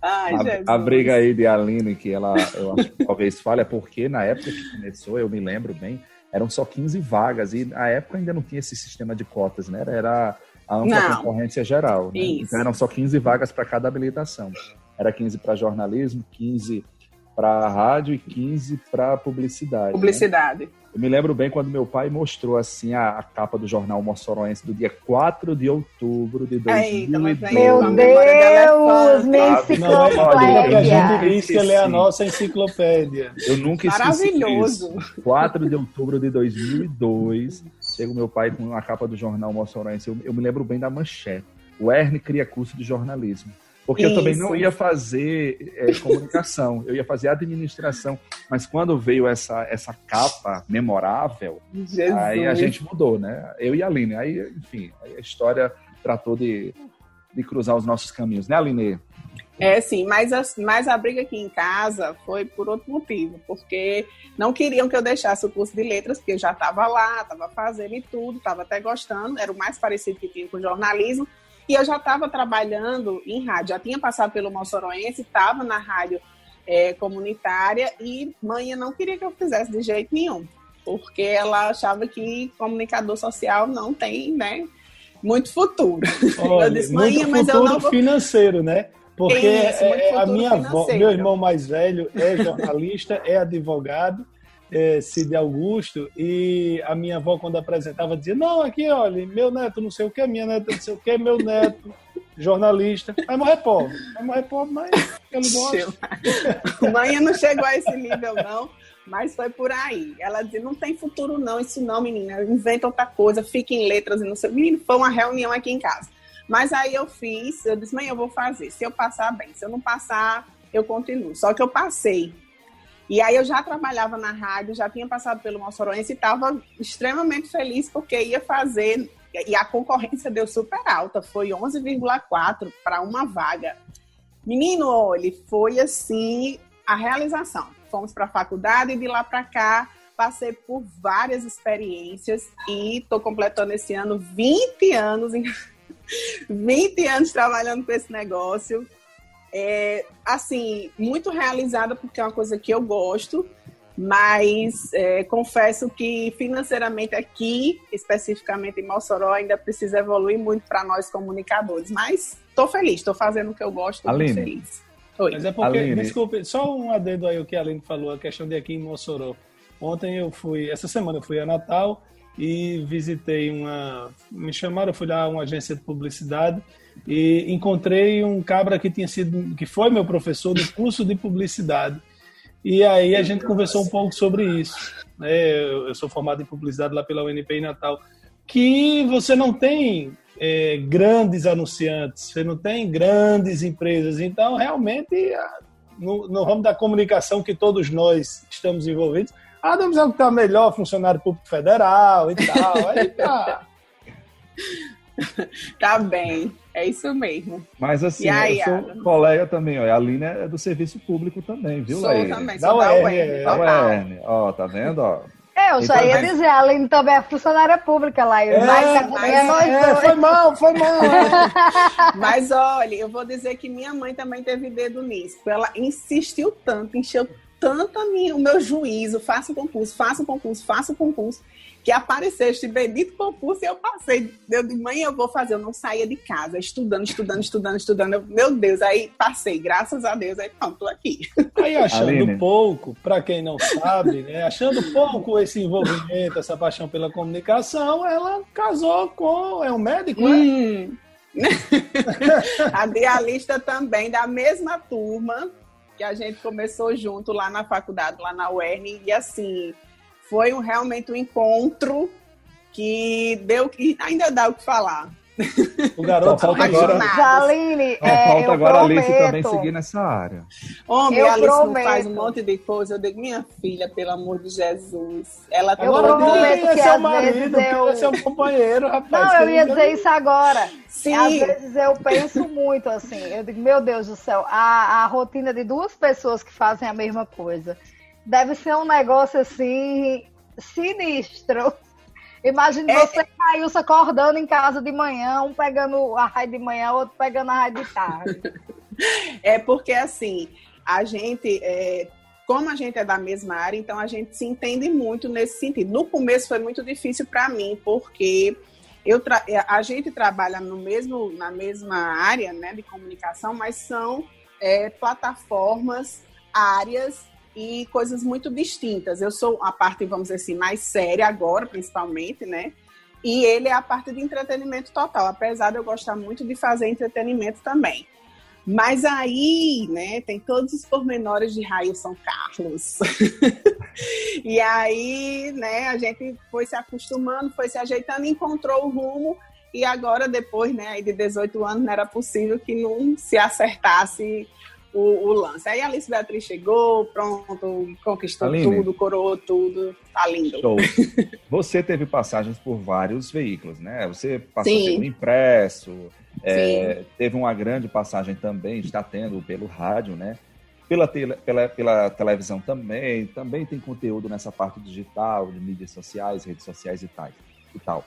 Ai, a, a, briga aí de Aline, que ela, eu acho que talvez falha, porque na época que começou, eu me lembro bem, eram só 15 vagas, e na época ainda não tinha esse sistema de cotas, né? Era a ampla não. concorrência geral. Né? Então eram só 15 vagas para cada habilitação. Era 15 para jornalismo, 15 para rádio e 15 para publicidade. Publicidade. Né? Eu me lembro bem quando meu pai mostrou assim a, a capa do jornal Mossoroense do dia 4 de outubro de 2002. Meu Deus, minha enciclopédia. a gente diz que ele é a nossa enciclopédia. Eu nunca esqueci Maravilhoso. Isso. 4 de outubro de 2002, chega o meu pai com a capa do jornal Mossoroense. Eu, eu me lembro bem da manchete. O Erne cria curso de jornalismo. Porque Isso. eu também não ia fazer é, comunicação, eu ia fazer administração. Mas quando veio essa, essa capa memorável, Jesus. aí a gente mudou, né? Eu e a Aline. Aí, enfim, aí a história tratou de, de cruzar os nossos caminhos, né, Aline? É, sim, mas a, mas a briga aqui em casa foi por outro motivo, porque não queriam que eu deixasse o curso de letras, porque eu já estava lá, estava fazendo e tudo, estava até gostando, era o mais parecido que tinha com jornalismo, e eu já estava trabalhando em rádio, já tinha passado pelo Mossoroense, estava na rádio é, comunitária e mãe não queria que eu fizesse de jeito nenhum, porque ela achava que comunicador social não tem, né, muito futuro. [LAUGHS] Olha, eu disse, mãe, mas eu não vou... financeiro, né? Porque Isso, é, a minha avó, meu irmão mais velho é jornalista, é advogado é, Cid Augusto, e a minha avó, quando apresentava, dizia: Não, aqui, olha, meu neto não sei o que, minha neta não sei o que, meu neto, jornalista. Vai morrer pobre. Vai morrer pobre, mas ele gosta. [LAUGHS] Mãe não chegou a esse nível, não. Mas foi por aí. Ela dizia, não tem futuro não, isso não, menina. Inventa outra coisa, fica em letras e não sei. Menino, foi uma reunião aqui em casa. Mas aí eu fiz, eu disse, mãe, eu vou fazer. Se eu passar, bem. Se eu não passar, eu continuo. Só que eu passei. E aí eu já trabalhava na rádio, já tinha passado pelo Mossoroense e estava extremamente feliz porque ia fazer, e a concorrência deu super alta, foi 11,4 para uma vaga. Menino, olha, foi assim a realização. Fomos para a faculdade e de lá para cá passei por várias experiências e estou completando esse ano 20 anos, em... [LAUGHS] 20 anos trabalhando com esse negócio é, assim, muito realizada porque é uma coisa que eu gosto, mas é, confesso que financeiramente aqui, especificamente em Mossoró, ainda precisa evoluir muito para nós comunicadores. Mas estou feliz, estou fazendo o que eu gosto, estou feliz. Oi. Mas é porque, Aline. desculpe, só um adendo aí o que a Aline falou, a questão de aqui em Mossoró. Ontem eu fui, essa semana eu fui a Natal e visitei uma, me chamaram, eu fui lá a uma agência de publicidade e encontrei um cabra que tinha sido, que foi meu professor do curso de publicidade. E aí a gente conversou um pouco sobre isso. Né? Eu sou formado em publicidade lá pela UNP em Natal. Que você não tem é, grandes anunciantes, você não tem grandes empresas. Então, realmente, no, no ramo da comunicação que todos nós estamos envolvidos, ah, Adams é o que está melhor, funcionário público federal e tal. Aí tá. [LAUGHS] [LAUGHS] tá bem, é isso mesmo. Mas assim, aí, eu sou colega também, ó. A Aline é do serviço público também, viu, Sou também, sou da UERN. Da UERN, ó, tá vendo, ó. É, eu já ia dizer, a Aline também é funcionária pública lá. É, mas, mas, é, foi mal, foi mal. [LAUGHS] mas olha, eu vou dizer que minha mãe também teve dedo nisso. Ela insistiu tanto, encheu tanto a minha, o meu juízo, faça o concurso, faça o concurso, faça o concurso, que apareceu este bendito concurso e eu passei. Eu de manhã eu vou fazer, eu não saía de casa, estudando, estudando, estudando, estudando. Eu, meu Deus, aí passei, graças a Deus, aí pronto, tô aqui. Aí achando Aline. pouco, para quem não sabe, né, achando pouco esse envolvimento, essa paixão pela comunicação, ela casou com, é um médico, né? hum. né? [LAUGHS] a dialista também, da mesma turma, que a gente começou junto lá na faculdade, lá na UERN, e assim, foi um, realmente um encontro que deu que ainda dá o que falar. O garoto falta agora. Jaline, é, falta agora prometo. a Alice também seguir nessa área. Homem, eu a Alice prometo. faz um monte de coisa. Eu digo, minha filha, pelo amor de Jesus. Ela eu prometo que, que é às marido, eu. É seu companheiro, rapaz. Não, eu ia dizer isso agora. Sim. Às vezes eu penso muito assim. Eu digo, meu Deus do céu, a, a rotina de duas pessoas que fazem a mesma coisa deve ser um negócio assim sinistro. [LAUGHS] Imagine é, você e Cailson acordando em casa de manhã, um pegando a raio de manhã, outro pegando a raio de tarde. [LAUGHS] é porque assim, a gente, é, como a gente é da mesma área, então a gente se entende muito nesse sentido. No começo foi muito difícil para mim, porque eu a gente trabalha no mesmo, na mesma área né, de comunicação, mas são é, plataformas, áreas e coisas muito distintas. Eu sou a parte, vamos dizer assim, mais séria agora, principalmente, né? E ele é a parte de entretenimento total, apesar de eu gostar muito de fazer entretenimento também. Mas aí, né, tem todos os pormenores de Raio São Carlos. [LAUGHS] e aí, né, a gente foi se acostumando, foi se ajeitando, encontrou o rumo e agora, depois, né, de 18 anos, não era possível que não se acertasse o, o, lance. Aí a Alice Beatriz chegou, pronto, conquistou Aline, tudo, coroou tudo, tá lindo. Show. [LAUGHS] Você teve passagens por vários veículos, né? Você passou Sim. pelo impresso, é, teve uma grande passagem também, está tendo pelo rádio, né? Pela, tele, pela, pela televisão também, também tem conteúdo nessa parte digital, de mídias sociais, redes sociais e tal. E tal.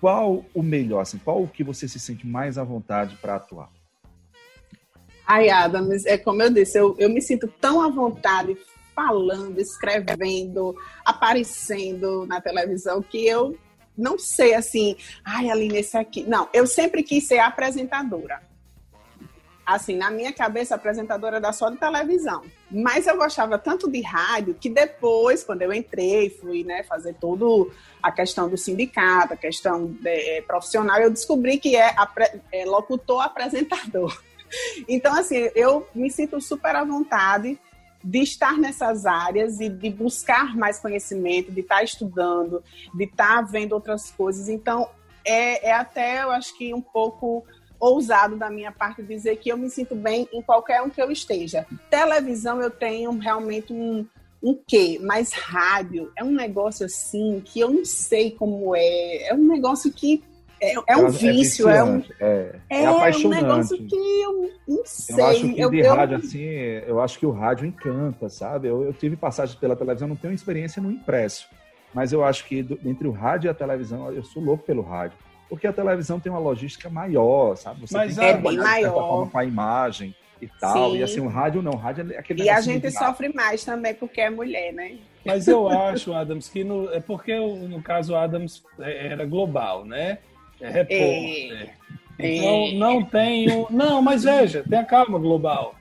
Qual o melhor, assim, qual o que você se sente mais à vontade para atuar? Ai, Adams, é como eu disse, eu, eu me sinto tão à vontade falando, escrevendo, aparecendo na televisão que eu não sei assim, ai, Aline, esse aqui. Não, eu sempre quis ser apresentadora. Assim, na minha cabeça, apresentadora da só de televisão. Mas eu gostava tanto de rádio que depois, quando eu entrei, fui né, fazer toda a questão do sindicato, a questão de, é, profissional, eu descobri que é, é locutor apresentador. Então, assim, eu me sinto super à vontade de estar nessas áreas e de buscar mais conhecimento, de estar estudando, de estar vendo outras coisas. Então, é, é até, eu acho que um pouco ousado da minha parte dizer que eu me sinto bem em qualquer um que eu esteja. Televisão eu tenho realmente um, um quê, mas rádio é um negócio assim que eu não sei como é. É um negócio que é, é um é vício, é, um. É, é, é um negócio que eu não sei. Eu acho que eu, de eu, rádio, assim, eu acho que o rádio encanta, sabe? Eu, eu tive passagem pela televisão, não tenho experiência no impresso. Mas eu acho que do, entre o rádio e a televisão, eu sou louco pelo rádio. Porque a televisão tem uma logística maior, sabe? Você mas tem é bem maior. com a imagem e tal. Sim. E assim, o rádio não, o rádio é aquele E a gente sofre mais também porque é mulher, né? Mas eu acho, Adams, que no, é porque no caso Adams é, era global, né? É repórter. É. Então não tenho. Não, mas veja, tenha calma, Global.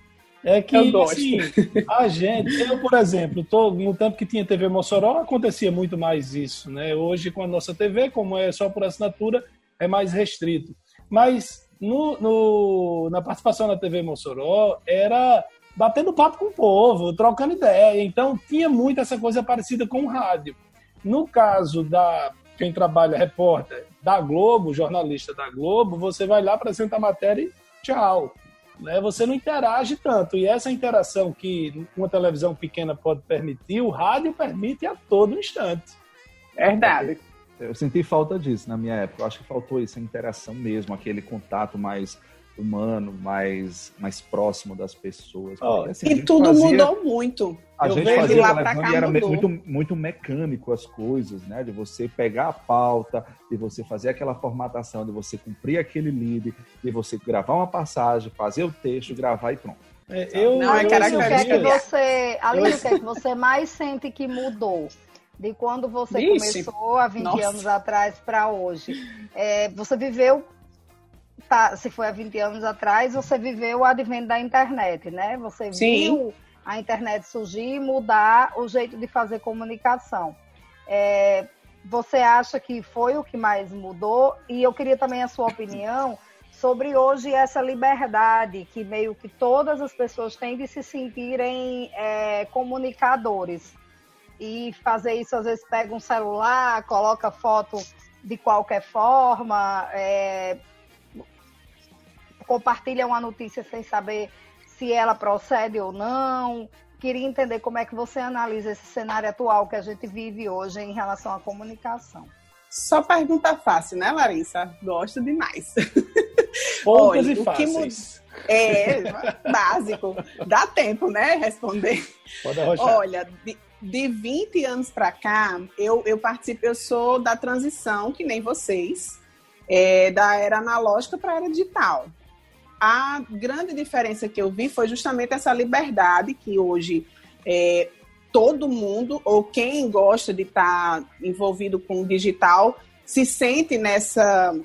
É que assim, a gente, eu, por exemplo, tô, no tempo que tinha TV Mossoró, acontecia muito mais isso, né? Hoje, com a nossa TV, como é só por assinatura, é mais restrito. Mas no, no, na participação na TV Mossoró, era batendo papo com o povo, trocando ideia. Então, tinha muito essa coisa parecida com o rádio. No caso da quem trabalha, repórter da Globo, jornalista da Globo, você vai lá, apresenta a matéria e tchau. Né? Você não interage tanto. E essa interação que uma televisão pequena pode permitir, o rádio permite a todo instante. Verdade. Eu senti falta disso na minha época. Eu acho que faltou isso, a interação mesmo, aquele contato mais humano, mais, mais próximo das pessoas. Porque, assim, e tudo fazia, mudou muito. A eu gente fazia lá pra cá, era muito, muito mecânico as coisas, né? De você pegar a pauta, de você fazer aquela formatação, de você cumprir aquele lead, de você gravar uma passagem, fazer o texto, gravar e pronto. É, eu, não, é característica. O que é que você, Aline, o que é que você mais sente que mudou? De quando você Vixe. começou há 20 Nossa. anos atrás para hoje. É, você viveu tá, se foi há 20 anos atrás, você viveu o advento da internet, né? Você Sim. viu a internet surgir e mudar o jeito de fazer comunicação. É, você acha que foi o que mais mudou? E eu queria também a sua opinião sobre hoje essa liberdade que meio que todas as pessoas têm de se sentirem é, comunicadores. E fazer isso, às vezes, pega um celular, coloca foto de qualquer forma, é, compartilha uma notícia sem saber se ela procede ou não. Queria entender como é que você analisa esse cenário atual que a gente vive hoje em relação à comunicação. Só pergunta fácil, né, Larissa? Gosto demais. [LAUGHS] Poucas Olha, e fáceis. É, básico. Dá tempo, né, responder. Pode arrochar. Olha, de, de 20 anos para cá, eu, eu participo, eu sou da transição, que nem vocês, é, da era analógica para a era digital a grande diferença que eu vi foi justamente essa liberdade que hoje é, todo mundo, ou quem gosta de estar tá envolvido com o digital, se sente nessa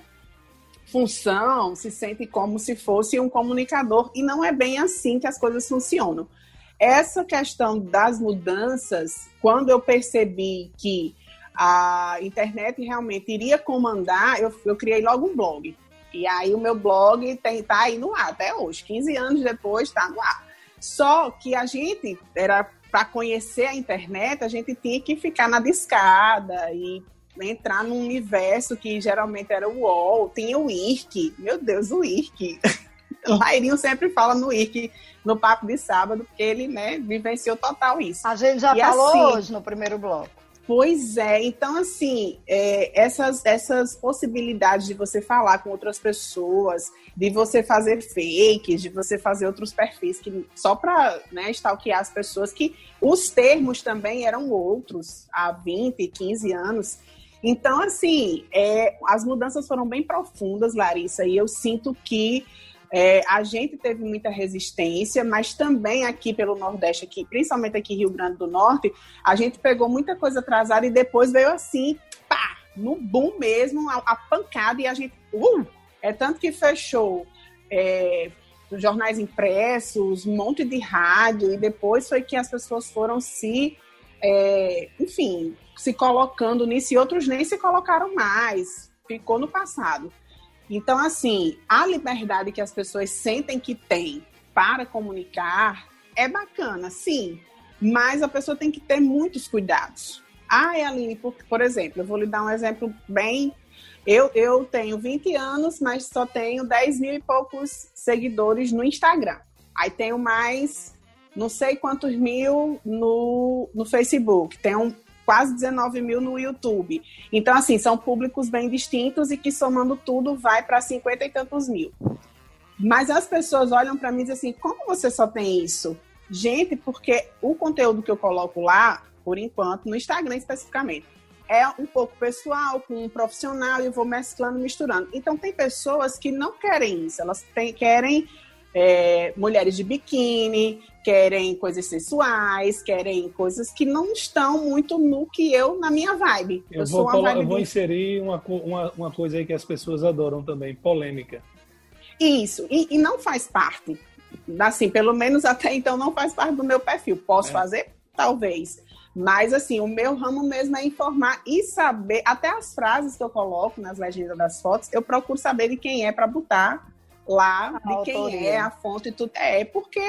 função, se sente como se fosse um comunicador, e não é bem assim que as coisas funcionam. Essa questão das mudanças, quando eu percebi que a internet realmente iria comandar, eu, eu criei logo um blog. E aí o meu blog tem, tá aí no ar até hoje, 15 anos depois está no ar. Só que a gente era para conhecer a internet, a gente tinha que ficar na discada e entrar num universo que geralmente era o UOL, tinha o IRC, meu Deus, o IRC. Lairinho [LAUGHS] sempre fala no IRC no papo de sábado, porque ele, né, vivenciou total isso. A gente já e falou assim, hoje no primeiro bloco. Pois é, então assim, é, essas, essas possibilidades de você falar com outras pessoas, de você fazer fakes, de você fazer outros perfis que só para né, stalkear as pessoas, que os termos também eram outros há 20, 15 anos. Então, assim, é, as mudanças foram bem profundas, Larissa, e eu sinto que é, a gente teve muita resistência, mas também aqui pelo Nordeste, aqui, principalmente aqui Rio Grande do Norte, a gente pegou muita coisa atrasada e depois veio assim, pá, no boom mesmo, a, a pancada e a gente, uh, é tanto que fechou é, jornais impressos, um monte de rádio e depois foi que as pessoas foram se, é, enfim, se colocando nisso e outros nem se colocaram mais, ficou no passado. Então, assim, a liberdade que as pessoas sentem que tem para comunicar é bacana, sim, mas a pessoa tem que ter muitos cuidados. Ah, Aline, por, por exemplo, eu vou lhe dar um exemplo bem. Eu, eu tenho 20 anos, mas só tenho 10 mil e poucos seguidores no Instagram. Aí tenho mais não sei quantos mil no, no Facebook. Tenho quase 19 mil no YouTube. Então, assim, são públicos bem distintos e que somando tudo vai para 50 e tantos mil. Mas as pessoas olham para mim e dizem assim: como você só tem isso? Gente, porque o conteúdo que eu coloco lá, por enquanto, no Instagram especificamente, é um pouco pessoal, com um profissional, e eu vou mesclando, misturando. Então, tem pessoas que não querem isso, elas querem é, mulheres de biquíni, querem coisas sensuais, querem coisas que não estão muito no que eu, na minha vibe. Eu, eu vou, vibe eu vou inserir uma, uma, uma coisa aí que as pessoas adoram também, polêmica. Isso, e, e, não faz parte. Assim, pelo menos até então não faz parte do meu perfil. Posso é. fazer? Talvez. Mas, assim, o meu ramo mesmo é informar e saber, até as frases que eu coloco nas legendas das fotos, eu procuro saber de quem é para botar lá a de quem autoria. é a fonte e tudo. É, porque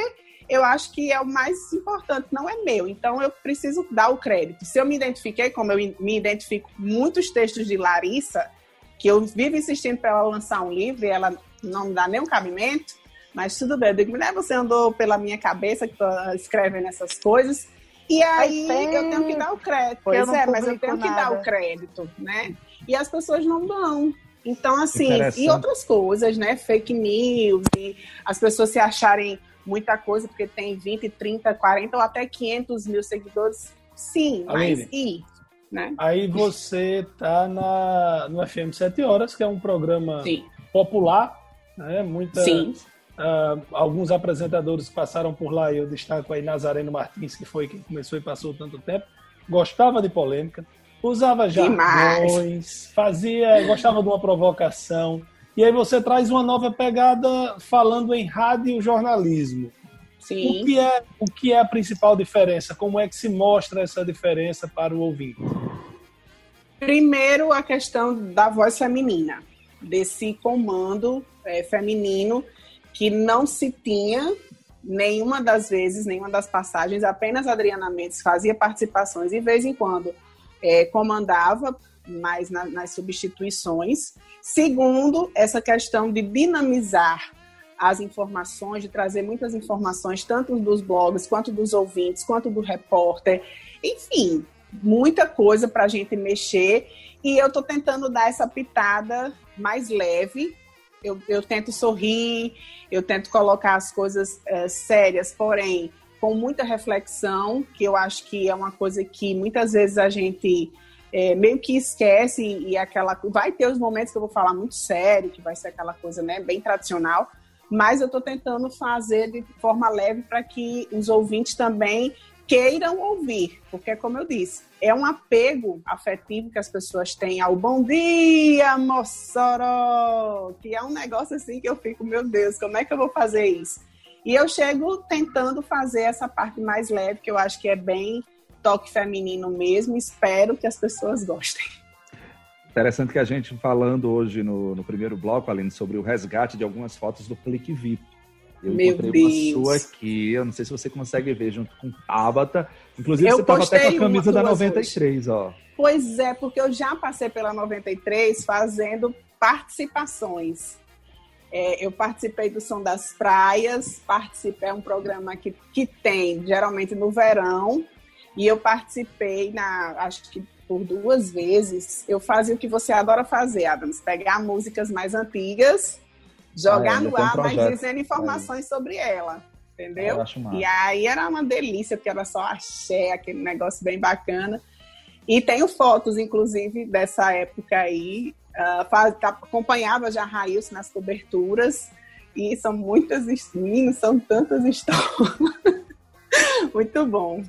eu acho que é o mais importante, não é meu. Então eu preciso dar o crédito. Se eu me identifiquei, como eu me identifico muitos textos de Larissa, que eu vivo insistindo para ela lançar um livro e ela não me dá nenhum cabimento, mas tudo bem. Eu digo, mulher, você andou pela minha cabeça que tô escrevendo essas coisas. E aí eu tenho que dar o crédito. Pois é, mas eu tenho nada. que dar o crédito, né? e as pessoas não dão. Então, assim, e outras coisas, né? Fake news, e as pessoas se acharem muita coisa porque tem 20, 30, 40 ou até 500 mil seguidores. Sim, Aline, mas e? Né? Aí você tá na, no FM 7 Horas, que é um programa Sim. popular, né? Muita, Sim. Uh, alguns apresentadores passaram por lá, eu destaco aí Nazareno Martins, que foi quem começou e passou tanto tempo, gostava de polêmica, usava jargões, fazia, gostava de uma provocação, e aí você traz uma nova pegada falando em rádio jornalismo. Sim. O que, é, o que é a principal diferença? Como é que se mostra essa diferença para o ouvinte? Primeiro, a questão da voz feminina, desse comando é, feminino que não se tinha nenhuma das vezes, nenhuma das passagens, apenas Adriana Mendes fazia participações e, de vez em quando, é, comandava mais na, nas substituições. Segundo, essa questão de dinamizar as informações, de trazer muitas informações, tanto dos blogs, quanto dos ouvintes, quanto do repórter. Enfim, muita coisa para a gente mexer. E eu estou tentando dar essa pitada mais leve. Eu, eu tento sorrir, eu tento colocar as coisas é, sérias, porém com muita reflexão, que eu acho que é uma coisa que muitas vezes a gente é, meio que esquece e, e aquela vai ter os momentos que eu vou falar muito sério, que vai ser aquela coisa né, bem tradicional, mas eu estou tentando fazer de forma leve para que os ouvintes também queiram ouvir, porque como eu disse, é um apego afetivo que as pessoas têm ao bom dia, Mossoró, que é um negócio assim que eu fico, meu Deus, como é que eu vou fazer isso? E eu chego tentando fazer essa parte mais leve, que eu acho que é bem toque feminino mesmo, espero que as pessoas gostem. Interessante que a gente falando hoje no, no primeiro bloco, Aline, sobre o resgate de algumas fotos do Clique VIP. Eu Meu encontrei Deus. uma sua aqui, eu não sei se você consegue ver, junto com Tabata. Inclusive, eu você estava até com a camisa da 93, hoje. ó. Pois é, porque eu já passei pela 93 fazendo participações. É, eu participei do Som das Praias, participei, é um programa que, que tem geralmente no verão, e eu participei na, acho que por duas vezes, eu fazia o que você adora fazer, Adams, pegar músicas mais antigas, jogar ah, é, no ar, um mas dizendo informações é. sobre ela, entendeu? E aí era uma delícia, porque era só axé, aquele negócio bem bacana. E tenho fotos, inclusive, dessa época aí, uh, faz, acompanhava já Raílson nas coberturas, e são muitas, meninos, são tantas histórias. [LAUGHS] Muito bom.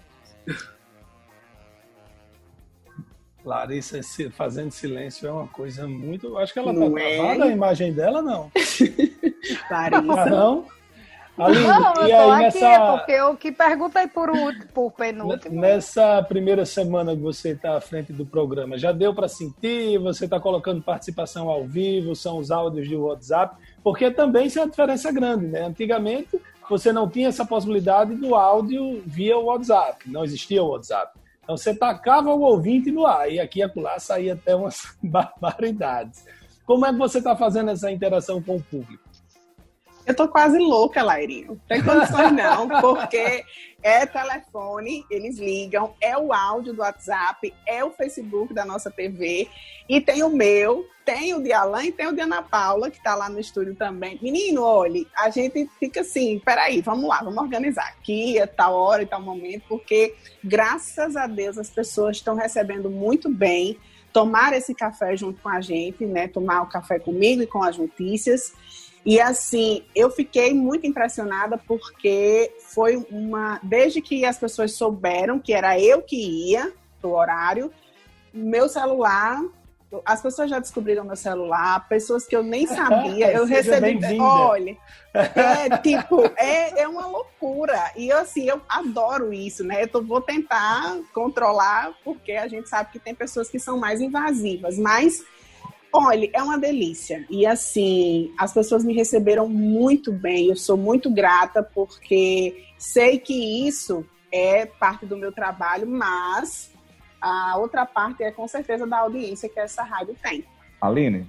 Larissa fazendo silêncio é uma coisa muito. Acho que ela tá não tá é? a imagem dela, não. [LAUGHS] Larissa. não? Aline, não, eu e aí, aqui, nessa... porque eu que perguntei por, por penúltimo. Nessa primeira semana que você está à frente do programa, já deu para sentir? Você está colocando participação ao vivo, são os áudios de WhatsApp? Porque também isso é uma diferença grande, né? Antigamente você não tinha essa possibilidade do áudio via WhatsApp, não existia o WhatsApp. Então você tacava o ouvinte no ar e aqui e acolá saía até umas [LAUGHS] barbaridades. Como é que você está fazendo essa interação com o público? Eu tô quase louca, Lairinho. Não tem condições não, [LAUGHS] porque é telefone, eles ligam, é o áudio do WhatsApp, é o Facebook da nossa TV e tem o meu, tem o de Alain e tem o de Ana Paula, que tá lá no estúdio também. Menino, olhe, a gente fica assim, peraí, vamos lá, vamos organizar aqui, a tal hora e tal momento, porque graças a Deus as pessoas estão recebendo muito bem tomar esse café junto com a gente, né? Tomar o café comigo e com as notícias. E assim, eu fiquei muito impressionada porque foi uma. Desde que as pessoas souberam que era eu que ia pro horário, meu celular. As pessoas já descobriram meu celular, pessoas que eu nem [LAUGHS] sabia, eu recebi. Olha, é [LAUGHS] tipo, é, é uma loucura. E assim, eu adoro isso, né? Eu tô, vou tentar controlar, porque a gente sabe que tem pessoas que são mais invasivas, mas Olha, é uma delícia. E assim, as pessoas me receberam muito bem. Eu sou muito grata porque sei que isso é parte do meu trabalho, mas a outra parte é com certeza da audiência que essa rádio tem. Aline,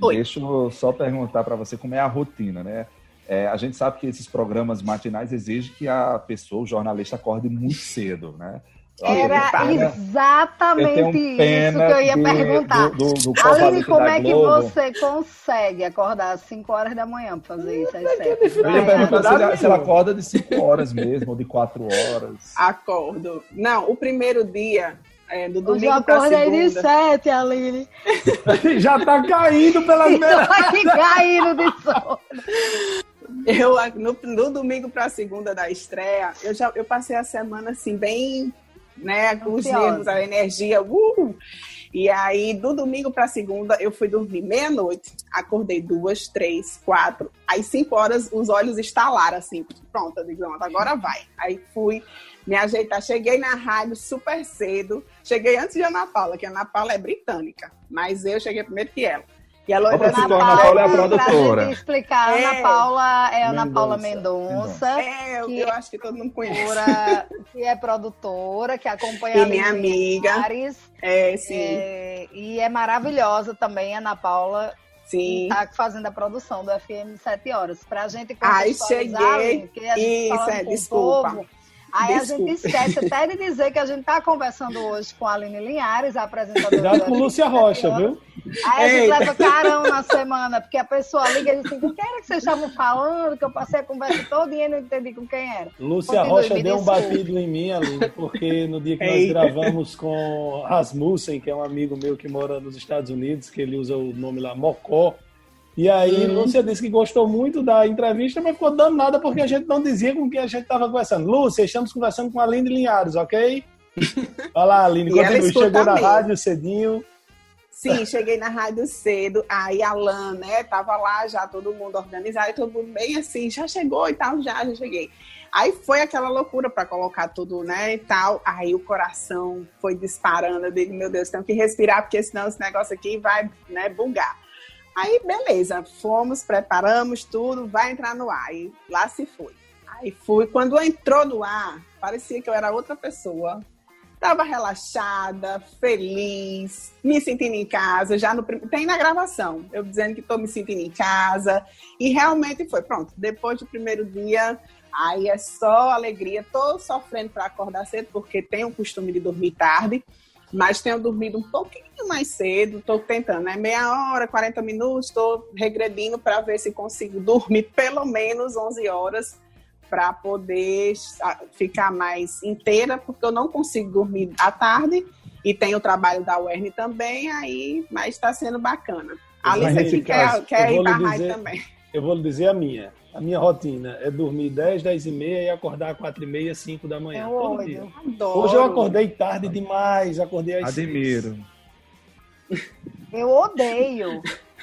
Oi. deixa eu só perguntar para você como é a rotina, né? É, a gente sabe que esses programas matinais exigem que a pessoa, o jornalista, acorde muito cedo, né? Era exatamente isso que eu ia de, perguntar. Do, do, do Aline, como é que você consegue acordar às 5 horas da manhã para fazer isso? É certo. Eu ia perguntar se, se ela acorda de 5 horas mesmo, ou de 4 horas. Acordo. Não, o primeiro dia é, do domingo Hoje eu acordei de sete, Aline. [LAUGHS] Já tá caindo pela [LAUGHS] metade. caindo de sono. Eu, no, no domingo para segunda da estreia, eu já eu passei a semana assim, bem, né, com os nervos, a energia, uh! E aí, do domingo para segunda, eu fui dormir meia-noite, acordei duas, três, quatro, aí cinco horas os olhos estalaram assim, pronto, eu digo, agora vai. Aí fui me ajeitar, cheguei na rádio super cedo, cheguei antes de Ana Paula, que a Ana Paula é britânica, mas eu cheguei primeiro que ela. E a Loira Ana, Paula, Ana Paula é a produtora. Explicar, é. Ana Paula é Ana Paula Mendonça. É, eu, eu acho que todo mundo conhece. Que é produtora, que acompanha e minha amiga. Mares, é, sim. É, e é maravilhosa também, Ana Paula. Sim. Tá fazendo a produção do FM 7 horas. Pra gente Ai, cheguei. Porque a gente Isso, é, desculpa. Povo, Aí Desculpa. a gente esquece até de dizer que a gente está conversando hoje com a Aline Linhares, a apresentadora. Cuidado com Lúcia Rocha, viu? Aí a gente Eita. leva carão na semana, porque a pessoa liga e diz assim: o que era que vocês estavam falando? Que eu passei a conversa toda e não entendi com quem era. Lúcia Continue, Rocha deu um batido em mim, Aline, porque no dia que nós gravamos com Rasmussen, que é um amigo meu que mora nos Estados Unidos, que ele usa o nome lá, Mocó. E aí, uhum. Lúcia disse que gostou muito da entrevista, mas ficou dando nada porque a gente não dizia com quem a gente estava conversando. Lúcia, estamos conversando com a Aline Linhares, ok? [LAUGHS] Olha lá, Aline, continue. Chegou na rádio cedinho. Sim, cheguei na rádio cedo, aí a Lan, né, tava lá já, todo mundo organizado, todo mundo bem assim, já chegou e tal, já, já cheguei. Aí foi aquela loucura para colocar tudo, né, e tal. Aí o coração foi disparando, eu digo, meu Deus, tenho que respirar, porque senão esse negócio aqui vai, né, bugar. Aí, beleza, fomos, preparamos tudo, vai entrar no ar. E lá se foi. Aí fui. Quando entrou no ar, parecia que eu era outra pessoa. Tava relaxada, feliz, me sentindo em casa. Já no tem na gravação, eu dizendo que estou me sentindo em casa. E realmente foi. Pronto, depois do primeiro dia, aí é só alegria. Tô sofrendo para acordar cedo, porque tenho o costume de dormir tarde mas tenho dormido um pouquinho mais cedo, estou tentando, né? Meia hora, 40 minutos, estou regredindo para ver se consigo dormir [LAUGHS] pelo menos 11 horas para poder ficar mais inteira, porque eu não consigo dormir à tarde e tem o trabalho da UERN também, aí, mas está sendo bacana. A Alice aqui quer, quer ir para a rádio também. Eu vou lhe dizer a minha. A minha rotina é dormir 10, 10 e meia e acordar 4 e meia, 5 da manhã. Eu todo dia. Adoro. Hoje eu acordei tarde demais, acordei às Admiro. Eu odeio.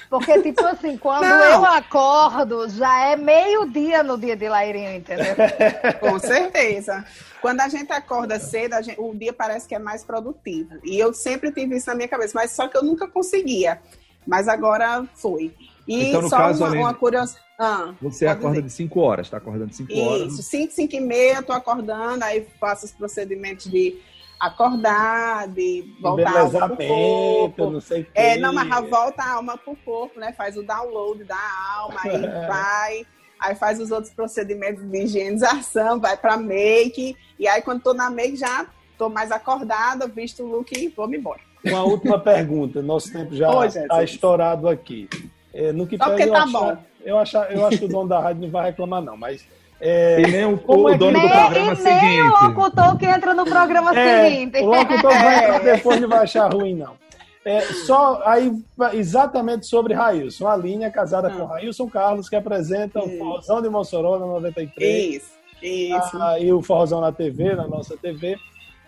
Porque, tipo assim, quando Não. eu acordo, já é meio-dia no dia de Lairinho, entendeu? [LAUGHS] Com certeza. Quando a gente acorda cedo, gente, o dia parece que é mais produtivo. E eu sempre tive isso na minha cabeça, mas só que eu nunca conseguia. Mas agora foi. E então, só caso, uma, uma curiosidade. Ah, você acorda dizer. de 5 horas, está acordando de 5 horas? Isso, 5, 5 e meia, estou acordando, aí faço os procedimentos de acordar, de voltar a alma pro corpo. Não sei é, não, mas volta a alma pro corpo, né? Faz o download da alma, aí [LAUGHS] vai, aí faz os outros procedimentos de higienização, vai para make, e aí quando tô na make já tô mais acordada, visto o look e vou me embora. Uma última pergunta, nosso tempo já está estourado aqui. É, no que Só porque tá bom. Eu acho, eu acho que o dono da rádio não vai reclamar, não, mas. É, e nem o, o é dono do programa e seguinte. Nem o locutor que entra no programa é, seguinte. O locutor vai entrar [LAUGHS] depois não vai achar ruim, não. É, só aí, exatamente sobre Railson. A linha casada ah. com Railson Carlos, que apresenta isso. o Forrozão de Mossoró na 93. Isso, isso. Ah, e o Forrozão na TV, na nossa TV.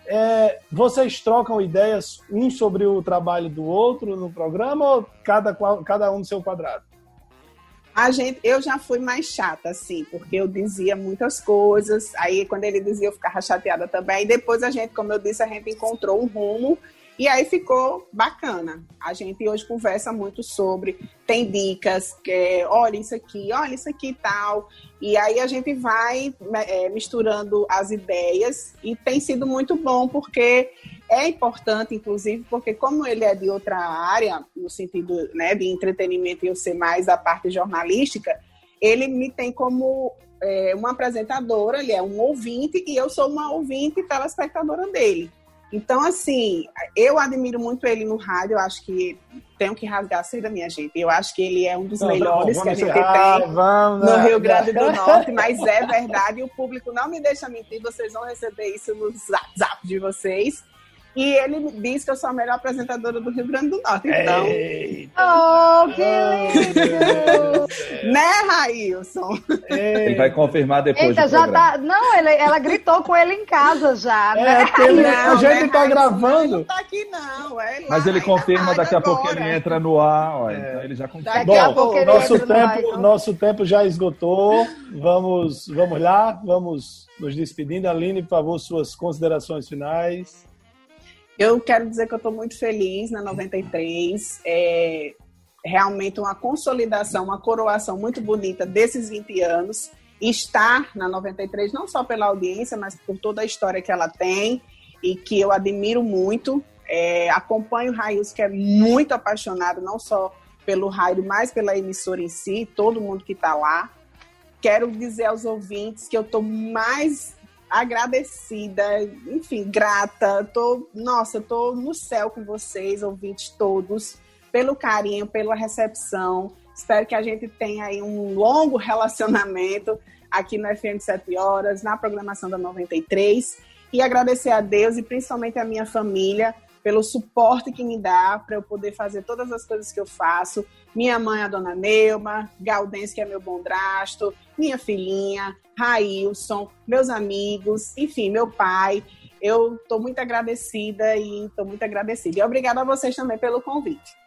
É, vocês trocam ideias um sobre o trabalho do outro no programa ou cada, cada um no seu quadrado? A gente, eu já fui mais chata, assim, porque eu dizia muitas coisas. Aí, quando ele dizia, eu ficava chateada também. E depois a gente, como eu disse, a gente encontrou um rumo e aí ficou bacana. A gente hoje conversa muito sobre, tem dicas, é, olha isso aqui, olha isso aqui e tal. E aí a gente vai é, misturando as ideias e tem sido muito bom, porque é importante, inclusive, porque como ele é de outra área, no sentido né, de entretenimento e eu ser mais da parte jornalística, ele me tem como é, uma apresentadora, ele é um ouvinte e eu sou uma ouvinte e telespectadora dele. Então, assim, eu admiro muito ele no rádio, eu acho que tenho que rasgar a seda, minha gente. Eu acho que ele é um dos não, melhores que a gente encerrar, tem vamos, no Rio Grande do Norte, mas é verdade, e o público não me deixa mentir, vocês vão receber isso no zap de vocês. E ele diz que eu sou a melhor apresentadora do Rio Grande do Norte. Então. Eita. Oh, que lindo! [LAUGHS] né, Railson? Ele vai confirmar depois. Eita, já tá. Não, ele, ela gritou com ele em casa já. É, né? ele, não, a gente né, tá gravando. Não tá aqui, não. É lá, Mas ele confirma daqui a pouco ele entra no ar. Ó, é. Então ele já confirma. Bom, a pouco nosso, tempo, ar, então. nosso tempo já esgotou. Vamos, vamos lá, vamos nos despedindo. Aline, por favor, suas considerações finais. Eu quero dizer que eu estou muito feliz na 93. É realmente uma consolidação, uma coroação muito bonita desses 20 anos. Estar na 93, não só pela audiência, mas por toda a história que ela tem e que eu admiro muito. É, acompanho o Raios, que é muito apaixonado, não só pelo rádio, mas pela emissora em si, todo mundo que está lá. Quero dizer aos ouvintes que eu estou mais agradecida, enfim, grata. Tô, nossa, tô no céu com vocês, ouvintes todos, pelo carinho, pela recepção. Espero que a gente tenha aí um longo relacionamento aqui no FM 7 Horas, na programação da 93. E agradecer a Deus e principalmente a minha família pelo suporte que me dá para eu poder fazer todas as coisas que eu faço. Minha mãe, a dona Neuma, Galdense, que é meu bondrasto, minha filhinha, Railson, meus amigos, enfim, meu pai. Eu estou muito agradecida e estou muito agradecida. E obrigada a vocês também pelo convite.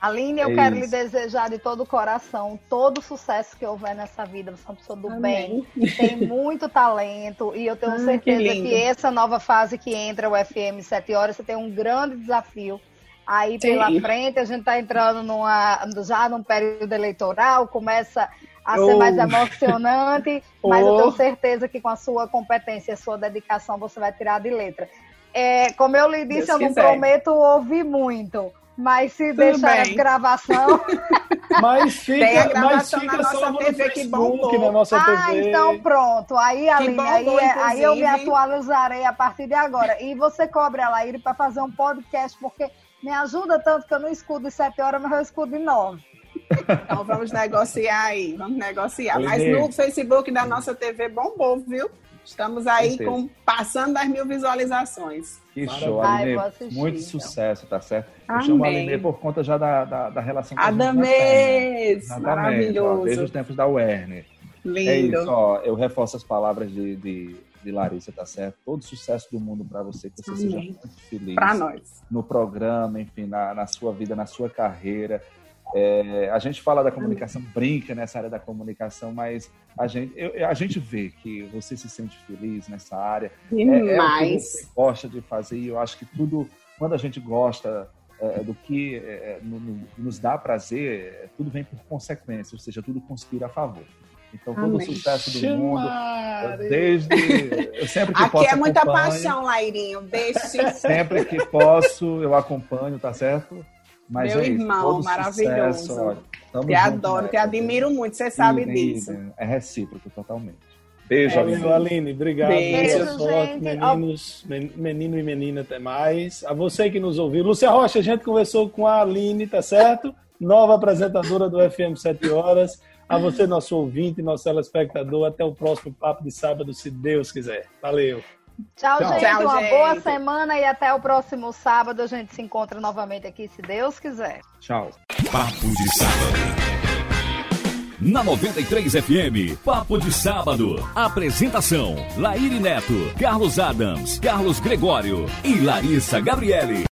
Aline, eu é quero isso. lhe desejar de todo o coração todo o sucesso que houver nessa vida. Você é uma pessoa do Amém. bem, tem muito talento e eu tenho ah, certeza que, que, essa nova fase que entra o FM 7 horas, você tem um grande desafio aí Sim. pela frente. A gente está entrando numa, já num período eleitoral, começa a oh. ser mais emocionante, mas oh. eu tenho certeza que com a sua competência e a sua dedicação você vai tirar de letra. É, como eu lhe disse, Deus eu não quiser. prometo ouvir muito mas se Tudo deixar bem. a gravação. [LAUGHS] Mas fica, mas fica só no TV Facebook, na nossa ah, TV. então pronto. Aí, Aline, aí, é, aí eu me atualizarei a partir de agora. E você cobre a Laíre para fazer um podcast, porque me ajuda tanto que eu não escudo de 7 horas, mas eu escudo de 9. Então vamos negociar aí, vamos negociar. Mas no Facebook da nossa TV bombou, viu? Estamos aí com, passando das mil visualizações. Que show, Aline. muito então. sucesso, tá certo? Amém. Eu chamo a Aline por conta já da, da, da relação com Adamês, a maravilhoso. desde os tempos da Werner. Lindo. É isso, ó, eu reforço as palavras de, de, de Larissa, tá certo? Todo sucesso do mundo para você, que você Amém. seja muito feliz. Para nós. No programa, enfim, na, na sua vida, na sua carreira. É, a gente fala da comunicação, brinca nessa área da comunicação, mas a gente, eu, a gente vê que você se sente feliz nessa área. Demais. É, é o que você gosta de fazer e eu acho que tudo, quando a gente gosta é, do que é, no, no, nos dá prazer, tudo vem por consequência, ou seja, tudo conspira a favor. Então, todo Amém. o sucesso do mundo, desde. Eu sempre que Aqui posso. Aqui é muita paixão, Lairinho. Deixe. Sempre que posso, eu acompanho, tá certo? Mas Meu é irmão, maravilhoso. Sucesso, te adoro, né? te admiro muito, você sabe disso. É recíproco totalmente. Beijo, é, Aline. Aline. Obrigado. Beijo, Boa sorte, meninos, menino e menina, até mais. A você que nos ouviu. Lúcia Rocha, a gente conversou com a Aline, tá certo? Nova apresentadora do FM 7 Horas. A você, nosso ouvinte, nosso telespectador. Até o próximo Papo de Sábado, se Deus quiser. Valeu. Tchau, Tchau, gente. Tchau, uma gente. boa semana e até o próximo sábado. A gente se encontra novamente aqui, se Deus quiser. Tchau. Papo de sábado. Na 93 FM, Papo de Sábado. Apresentação: Laíri Neto, Carlos Adams, Carlos Gregório e Larissa Gabriele.